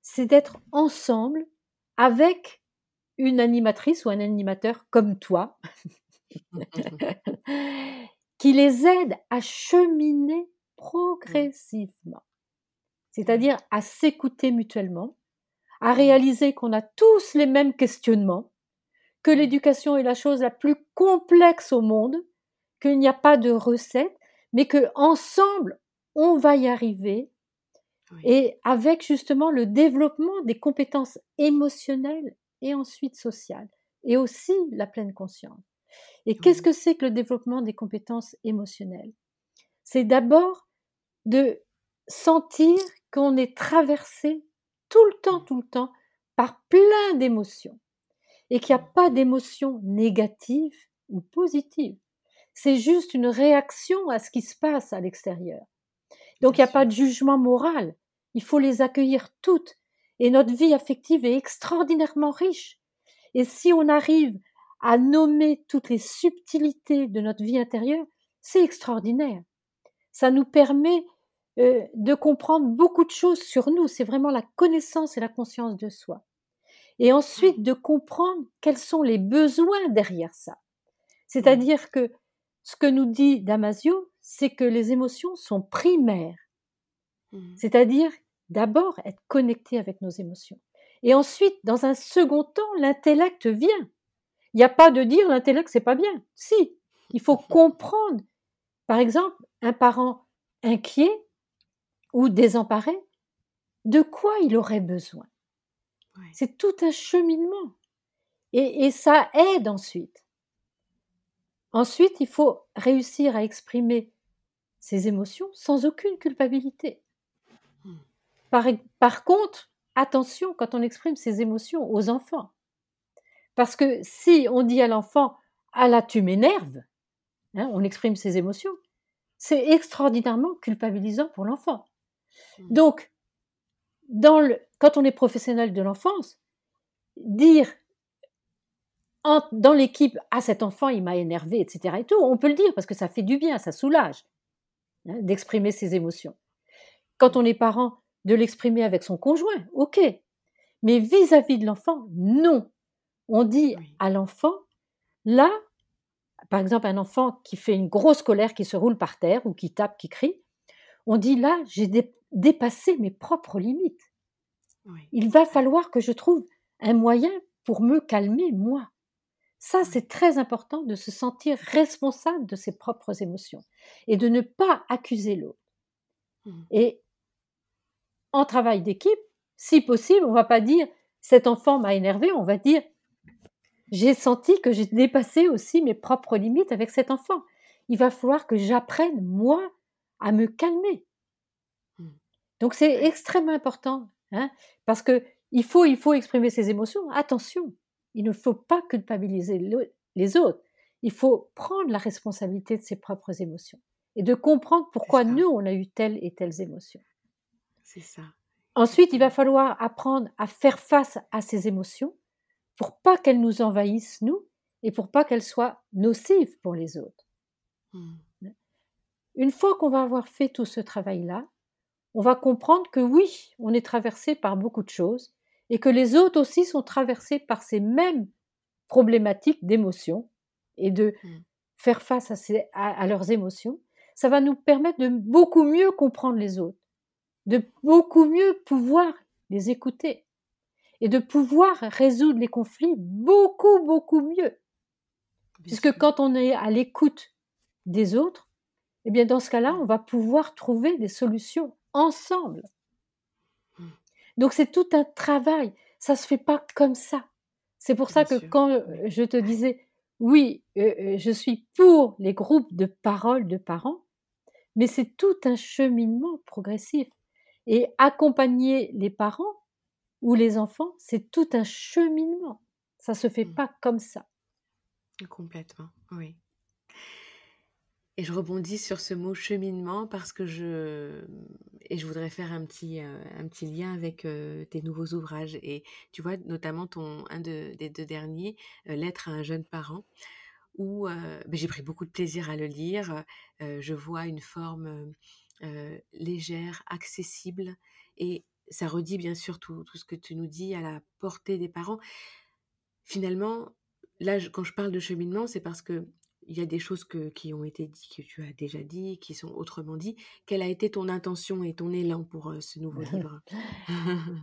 c'est d'être ensemble avec une animatrice ou un animateur comme toi, (laughs) qui les aide à cheminer progressivement, c'est-à-dire à s'écouter mutuellement, à réaliser qu'on a tous les mêmes questionnements, que l'éducation est la chose la plus complexe au monde, qu'il n'y a pas de recette, mais que ensemble on va y arriver. Et avec justement le développement des compétences émotionnelles et ensuite sociales, et aussi la pleine conscience. Et qu'est-ce que c'est que le développement des compétences émotionnelles? C'est d'abord de sentir qu'on est traversé tout le temps, tout le temps, par plein d'émotions et qu'il n'y a pas d'émotion négative ou positive. C'est juste une réaction à ce qui se passe à l'extérieur. Donc il n'y a pas de jugement moral. Il faut les accueillir toutes. Et notre vie affective est extraordinairement riche. Et si on arrive à nommer toutes les subtilités de notre vie intérieure, c'est extraordinaire. Ça nous permet euh, de comprendre beaucoup de choses sur nous. C'est vraiment la connaissance et la conscience de soi. Et ensuite de comprendre quels sont les besoins derrière ça. C'est-à-dire que ce que nous dit Damasio, c'est que les émotions sont primaires. Mmh. C'est-à-dire d'abord être connecté avec nos émotions. Et ensuite, dans un second temps, l'intellect vient. Il n'y a pas de dire l'intellect c'est pas bien. Si, il faut (laughs) comprendre. Par exemple, un parent inquiet ou désemparé, de quoi il aurait besoin? C'est tout un cheminement. Et, ça aide ensuite. Ensuite, il faut réussir à exprimer ses émotions sans aucune culpabilité. Hmm. par, contre, attention quand on exprime ses émotions aux enfants. Parce que si on dit à l'enfant Ah là, tu m'énerves, hein, on exprime ses émotions, c'est extraordinairement culpabilisant pour l'enfant. Mmh. Donc, dans le, quand on est professionnel de l'enfance, dire dans l'équipe Ah, cet enfant, il m'a énervé, etc. et tout, on peut le dire parce que ça fait du bien, ça soulage hein, d'exprimer ses émotions. Quand on est parent, de l'exprimer avec son conjoint, ok. Mais vis-à-vis de l'enfant, non. On dit à l'enfant, là, par exemple, un enfant qui fait une grosse colère, qui se roule par terre ou qui tape, qui crie, on dit là, j'ai dépassé mes propres limites. Il va falloir que je trouve un moyen pour me calmer, moi. Ça, c'est très important de se sentir responsable de ses propres émotions et de ne pas accuser l'autre. Mmh. Et en travail d'équipe, si possible, on va pas dire cet enfant m'a énervé, on va dire j'ai senti que j'ai dépassé aussi mes propres limites avec cet enfant. Il va falloir que j'apprenne, moi, à me calmer. Mmh. Donc c'est extrêmement important, hein, parce que il faut, il faut exprimer ses émotions. Attention, il ne faut pas culpabiliser les autres. Il faut prendre la responsabilité de ses propres émotions et de comprendre pourquoi nous, on a eu telle et telles émotions. C'est ça. Ensuite, il va falloir apprendre à faire face à ces émotions pour pas qu'elles nous envahissent, nous, et pour pas qu'elles soient nocives pour les autres. Hmm. Une fois qu'on va avoir fait tout ce travail-là, on va comprendre que oui, on est traversé par beaucoup de choses et que les autres aussi sont traversés par ces mêmes problématiques d'émotions et de hmm. faire face à, leurs émotions. Ça va nous permettre de beaucoup mieux comprendre les autres, de beaucoup mieux pouvoir les écouter et de pouvoir résoudre les conflits beaucoup, beaucoup mieux. Puisque quand on est à l'écoute des autres, eh bien dans ce cas-là, on va pouvoir trouver des solutions ensemble. Donc c'est tout un travail, ça se fait pas comme ça. C'est pour ça que quand euh, je te disais, oui, euh, euh, je suis pour les groupes de parole de parents, mais c'est tout un cheminement progressif. Et accompagner les parents, ou les enfants, c'est tout un cheminement. Ça se fait mmh. pas comme ça. Complètement, oui. Et je rebondis sur ce mot cheminement parce que je et je voudrais faire un petit euh, un petit lien avec euh, tes nouveaux ouvrages et tu vois notamment ton un des deux derniers euh, lettre à un jeune parent où ben, j'ai pris beaucoup de plaisir à le lire. je vois une forme légère, accessible et ça redit bien sûr tout, ce que tu nous dis à la portée des parents. Finalement, là, quand je parle de cheminement, c'est parce que il y a des choses qui ont été dites, que tu as déjà dit, qui sont autrement dit. Quelle a été ton intention et ton élan pour euh, ce nouveau (laughs) livre?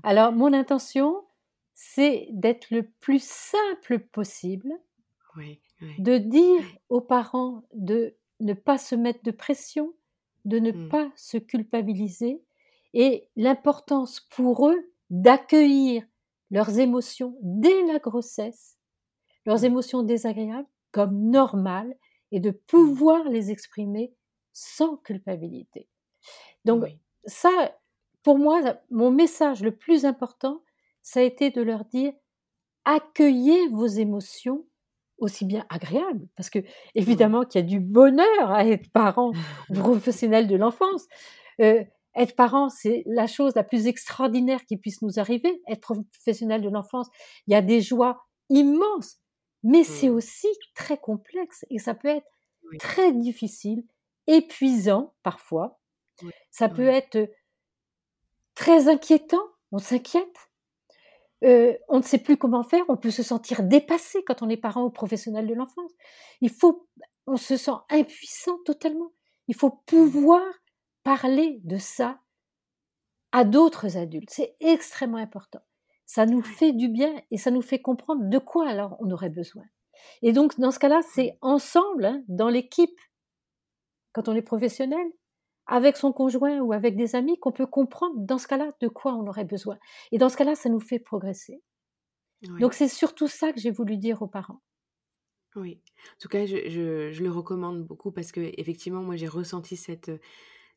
Alors, mon intention, c'est d'être le plus simple possible, de dire aux parents de ne pas se mettre de pression, de ne mmh. pas se culpabiliser, et l'importance pour eux d'accueillir leurs émotions dès la grossesse, leurs mmh. émotions désagréables comme normales et de pouvoir les exprimer sans culpabilité. Donc ça, pour moi, mon message le plus important, ça a été de leur dire accueillez vos émotions aussi bien agréables, parce que évidemment qu'il y a du bonheur à être parent (laughs) professionnel de l'enfance. Euh, être parent, c'est la chose la plus extraordinaire qui puisse nous arriver. Être professionnel de l'enfance, il y a des joies immenses, mais c'est mmh. aussi très complexe et ça peut être très difficile, épuisant parfois. Ça peut être très inquiétant, on s'inquiète. on ne sait plus comment faire, on peut se sentir dépassé quand on est parent ou professionnel de l'enfance. Il faut, on se sent impuissant totalement. Il faut pouvoir parler de ça à d'autres adultes. C'est extrêmement important. Ça nous fait du bien et ça nous fait comprendre de quoi alors on aurait besoin. Et donc, dans ce cas-là, c'est ensemble, hein, dans l'équipe, quand on est professionnel, avec son conjoint ou avec des amis, qu'on peut comprendre, dans ce cas-là, de quoi on aurait besoin. Et dans ce cas-là, ça nous fait progresser. Donc, c'est surtout ça que j'ai voulu dire aux parents. Oui, en tout cas, je, je le recommande beaucoup parce que effectivement, moi, j'ai ressenti cette,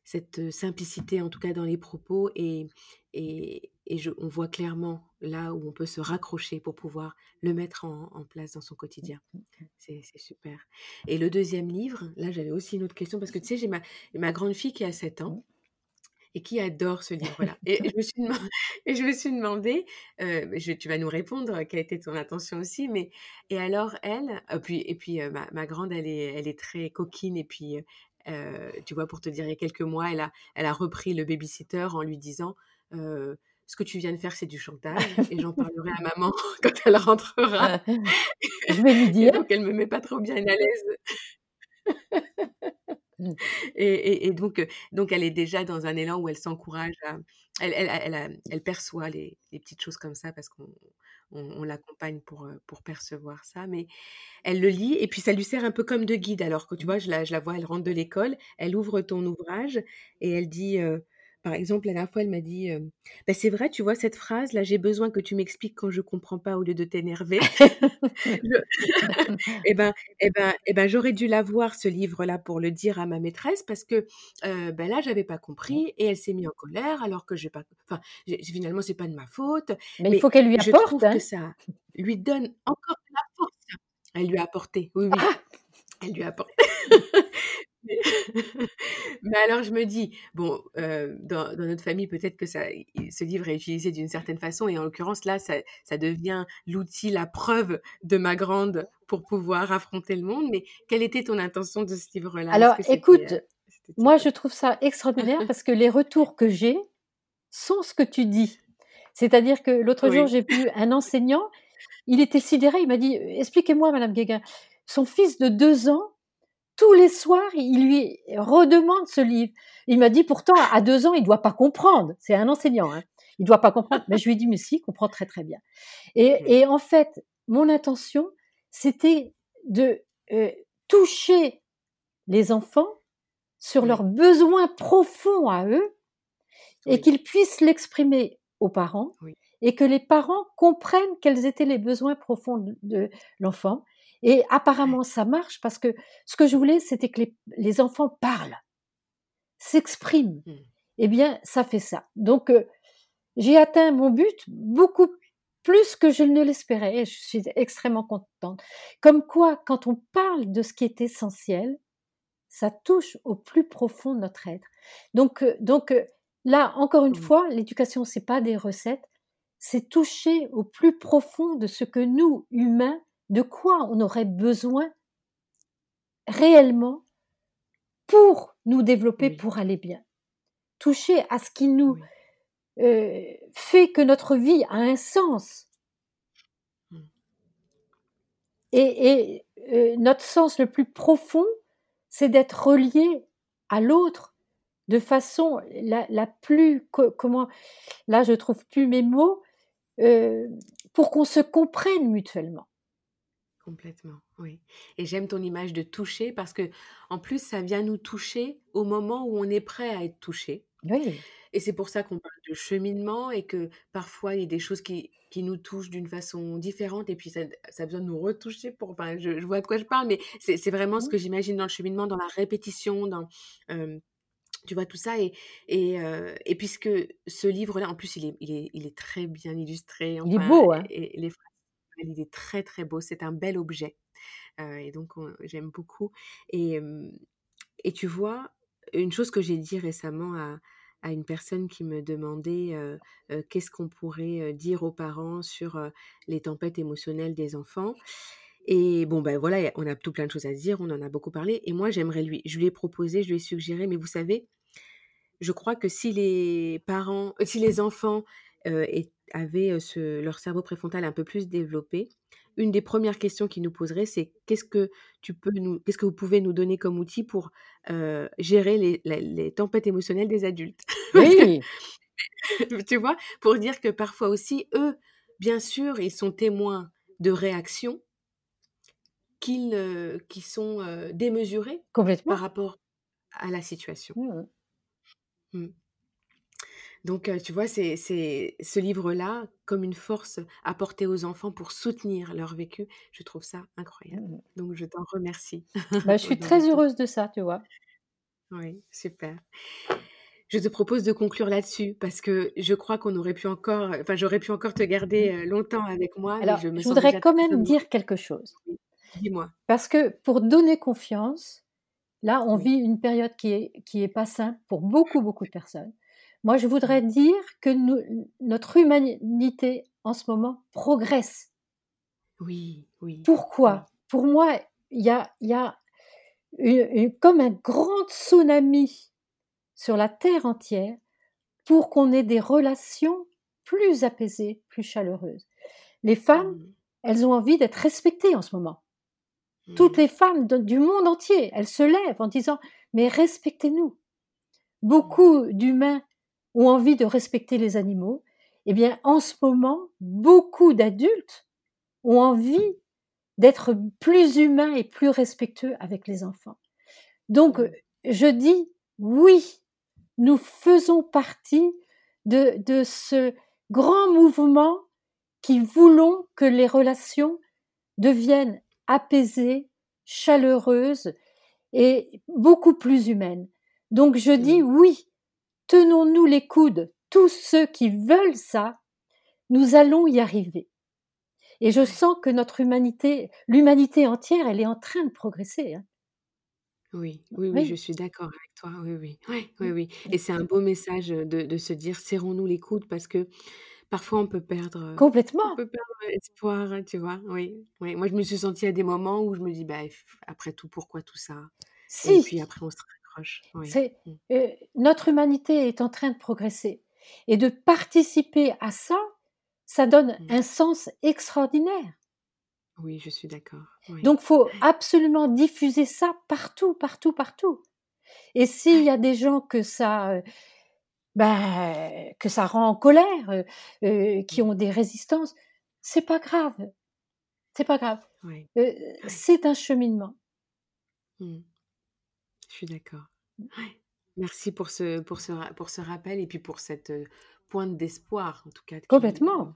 cette simplicité, en tout cas dans les propos, et, et, je, on voit clairement là où on peut se raccrocher pour pouvoir le mettre en, place dans son quotidien. C'est super. Et le deuxième livre, là j'avais aussi une autre question, parce que tu sais, j'ai ma, ma grande fille qui a 7 ans, et qui adore ce livre-là. (laughs) (laughs) Et, je me suis demandé, et je me suis demandé je, tu vas nous répondre, quelle était ton intention aussi, mais et alors elle, et puis, et puis ma, ma, grande, elle est, elle est très coquine, et puis euh, tu vois, pour te dire, il y a quelques mois, elle a, elle a repris le babysitter en lui disant euh, Ce que tu viens de faire, c'est du chantage, (laughs) et j'en parlerai à maman (laughs) quand elle rentrera. (laughs) Je vais lui dire. donc, elle me met pas trop bien à l'aise. Mmh. et, donc, donc, elle est déjà dans un élan où elle s'encourage à. Elle, elle, elle, perçoit les, les, petites choses comme ça parce qu'on on, l'accompagne pour, pour percevoir ça. Mais elle le lit et puis ça lui sert un peu comme de guide. Alors que tu vois, je la, je la vois, elle rentre de l'école, elle ouvre ton ouvrage et elle dit par exemple, la dernière fois, elle m'a dit «Bah, C'est vrai, tu vois, cette phrase, là, j'ai besoin que tu m'expliques quand je comprends pas au lieu de t'énerver. (laughs) (laughs) eh ben, eh ben, eh ben, j'aurais dû l'avoir, ce livre-là, pour le dire à ma maîtresse parce que euh, ben là, j'avais pas compris et elle s'est mise en colère alors que j'ai pas. Enfin, finalement, c'est pas de ma faute. Mais, il faut qu'elle lui apporte. Je trouve que hein. ça lui donne encore de la force. Elle lui a apporté, oui, oui. Ah! elle lui a (laughs) (laughs) Mais alors je me dis, bon, dans, notre famille, peut-être que ça, ce livre est utilisé d'une certaine façon, et en l'occurrence, là, ça, ça devient l'outil, la preuve de ma grande pour pouvoir affronter le monde. Mais quelle était ton intention de ce livre-là? Alors, écoute, moi, je trouve ça extraordinaire (laughs) parce que les retours que j'ai sont ce que tu dis. C'est-à-dire que l'autre jour, j'ai vu un enseignant, il était sidéré, il m'a dit, expliquez-moi, Madame Guéguin, son fils de deux ans tous les soirs, il lui redemande ce livre. Il m'a dit pourtant, à deux ans, il ne doit pas comprendre. C'est un enseignant, hein. il ne doit pas comprendre. Mais je lui ai dit, mais si, il comprend très très bien. Et, en fait, mon intention, c'était de euh, toucher les enfants sur leurs besoins profonds à eux et qu'ils puissent l'exprimer aux parents et que les parents comprennent quels étaient les besoins profonds de l'enfant et apparemment, ça marche parce que ce que je voulais, c'était que les, enfants parlent, s'expriment. Mmh. Eh bien, ça fait ça. Donc, j'ai atteint mon but beaucoup plus que je ne l'espérais. Et je suis extrêmement contente. Comme quoi, quand on parle de ce qui est essentiel, ça touche au plus profond de notre être. Donc, donc là, encore une mmh. fois, l'éducation, c'est pas des recettes, c'est toucher au plus profond de ce que nous, humains, de quoi on aurait besoin réellement pour nous développer, pour aller bien. Toucher à ce qui nous euh, fait que notre vie a un sens. Mmh. Et, euh, notre sens le plus profond, c'est d'être relié à l'autre de façon la, plus comment là je trouve plus mes mots euh, pour qu'on se comprenne mutuellement. Complètement, oui. Et j'aime ton image de toucher parce que, en plus, ça vient nous toucher au moment où on est prêt à être touché. Oui. Et c'est pour ça qu'on parle de cheminement et que parfois il y a des choses qui, qui nous touchent d'une façon différente et puis ça, ça a besoin de nous retoucher pour. Enfin, je, vois de quoi je parle, mais c'est vraiment ce que j'imagine dans le cheminement, dans la répétition, dans. tu vois tout ça et, et, et puisque ce livre-là, en plus, il est, il est, il est très bien illustré. il est beau, hein et les il est très très beau, c'est un bel objet. et donc j'aime beaucoup. Et, et tu vois, une chose que j'ai dit récemment à, à une personne qui me demandait qu'est-ce qu'on pourrait dire aux parents sur les tempêtes émotionnelles des enfants. Et bon, ben voilà, on a tout plein de choses à dire, on en a beaucoup parlé. Et moi, j'aimerais lui, je lui ai proposé, je lui ai suggéré, mais vous savez, je crois que si les parents, si les enfants euh, avaient ce, leur cerveau préfrontal un peu plus développé, une des premières questions qu'ils nous poseraient, c'est qu'est-ce que tu peux nous, qu'est-ce que vous pouvez nous donner comme outil pour gérer les, les, tempêtes émotionnelles des adultes Oui? (laughs) tu vois, pour dire que parfois aussi, eux, bien sûr, ils sont témoins de réactions qui sont démesurées par rapport à la situation. Mmh. Mmh. Donc, tu vois, c'est ce livre-là, comme une force apportée aux enfants pour soutenir leur vécu, je trouve ça incroyable. Mmh. Donc, je t'en remercie. (laughs) Bah, je suis très heureuse de ça, tu vois. Oui, super. Je te propose de conclure là-dessus parce que je crois qu'on aurait pu encore, enfin, j'aurais pu encore te garder longtemps avec moi. Alors, je, voudrais quand même dire quelque chose. Dis-moi. Parce que pour donner confiance, là, on vit une période qui est, qui est pas simple pour beaucoup, beaucoup de personnes. Moi, je voudrais dire que notre humanité en ce moment progresse. Oui, oui. Pourquoi? Pour moi, il y a, y a comme un grand tsunami sur la terre entière pour qu'on ait des relations plus apaisées, plus chaleureuses. Les femmes, mmh. elles ont envie d'être respectées en ce moment. Toutes mmh. les femmes du monde entier, elles se lèvent en disant mais respectez-nous. Beaucoup d'humains ont envie de respecter les animaux. Eh bien, en ce moment, beaucoup d'adultes ont envie d'être plus humains et plus respectueux avec les enfants. Donc, je dis oui, nous faisons partie de, de ce grand mouvement qui voulons que les relations deviennent apaisées, chaleureuses et beaucoup plus humaines. Donc je dis oui, tenons-nous les coudes, tous ceux qui veulent ça, nous allons y arriver. Et je sens que notre humanité, l'humanité entière, elle est en train de progresser. Hein. Oui, oui, oui, je suis d'accord avec toi. Oui, oui, oui, oui, oui. Et c'est un beau message de, se dire serrons-nous les coudes parce que parfois on peut perdre, Complètement. on peut perdre espoir, tu vois. Oui, oui. Moi, je me suis sentie à des moments où je me dis, bah, après tout, pourquoi tout ça? Et puis après, on se raccroche. c'est mmh. notre humanité est en train de progresser et de participer à ça, ça donne mmh. un sens extraordinaire. Oui, je suis d'accord. Donc, faut absolument diffuser ça partout, partout, partout. Et s'il y a des gens que ça, euh, bah, que ça rend en colère, euh, euh, qui ont des résistances, c'est pas grave. C'est pas grave. c'est un cheminement. Je suis d'accord. Merci pour ce, pour, ce, pour ce rappel et puis pour cette pointe d'espoir, en tout cas. Complètement.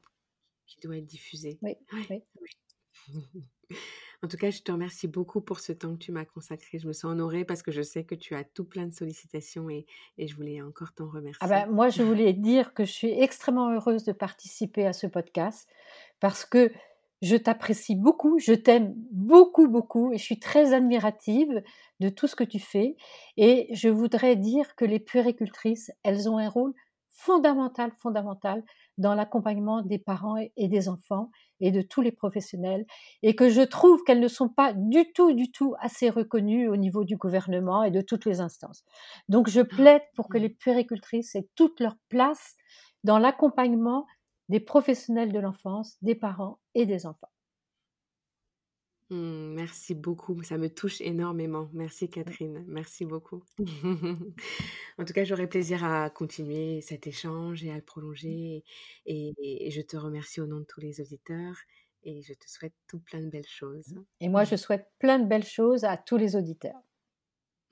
Qui, doit être diffusée. oui. (laughs) En tout cas, je te remercie beaucoup pour ce temps que tu m'as consacré. Je me sens honorée parce que je sais que tu as tout plein de sollicitations et, je voulais encore t'en remercier. Ah ben, moi, je voulais dire que je suis extrêmement heureuse de participer à ce podcast parce que je t'apprécie beaucoup, je t'aime beaucoup, beaucoup et je suis très admirative de tout ce que tu fais. Et je voudrais dire que les puéricultrices, elles ont un rôle fondamental, fondamental dans l'accompagnement des parents et des enfants et de tous les professionnels, et que je trouve qu'elles ne sont pas du tout, du tout assez reconnues au niveau du gouvernement et de toutes les instances. Donc je plaide pour que les puéricultrices aient toute leur place dans l'accompagnement des professionnels de l'enfance, des parents et des enfants. Mmh, merci beaucoup, ça me touche énormément. Merci Catherine, merci beaucoup. (laughs) En tout cas, j'aurai plaisir à continuer cet échange et à le prolonger et je te remercie au nom de tous les auditeurs et je te souhaite tout plein de belles choses. Et moi, je souhaite plein de belles choses à tous les auditeurs.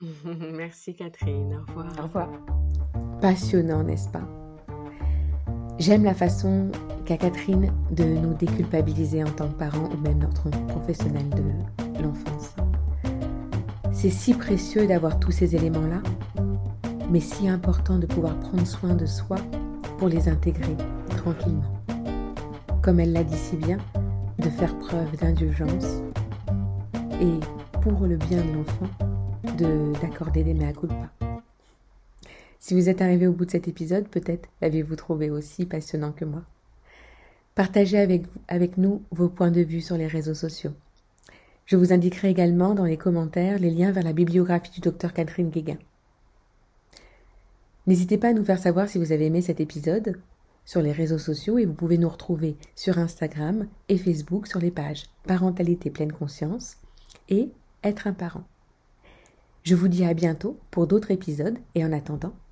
(laughs) Merci Catherine, au revoir. Au revoir. Passionnant, n'est-ce pas? J'aime la façon qu'a Catherine de nous déculpabiliser en tant que parents ou même notre professionnel de l'enfance. C'est si précieux d'avoir tous ces éléments-là, mais si important de pouvoir prendre soin de soi pour les intégrer tranquillement. Comme elle l'a dit si bien, de faire preuve d'indulgence et, pour le bien de l'enfant, d'accorder des mea culpa. Si vous êtes arrivé au bout de cet épisode, peut-être l'avez-vous trouvé aussi passionnant que moi. Partagez avec, avec nous vos points de vue sur les réseaux sociaux. Je vous indiquerai également dans les commentaires les liens vers la bibliographie du docteur Catherine Guéguin. N'hésitez pas à nous faire savoir si vous avez aimé cet épisode sur les réseaux sociaux et vous pouvez nous retrouver sur Instagram et Facebook sur les pages Parentalité pleine conscience et Être un parent. Je vous dis à bientôt pour d'autres épisodes et en attendant,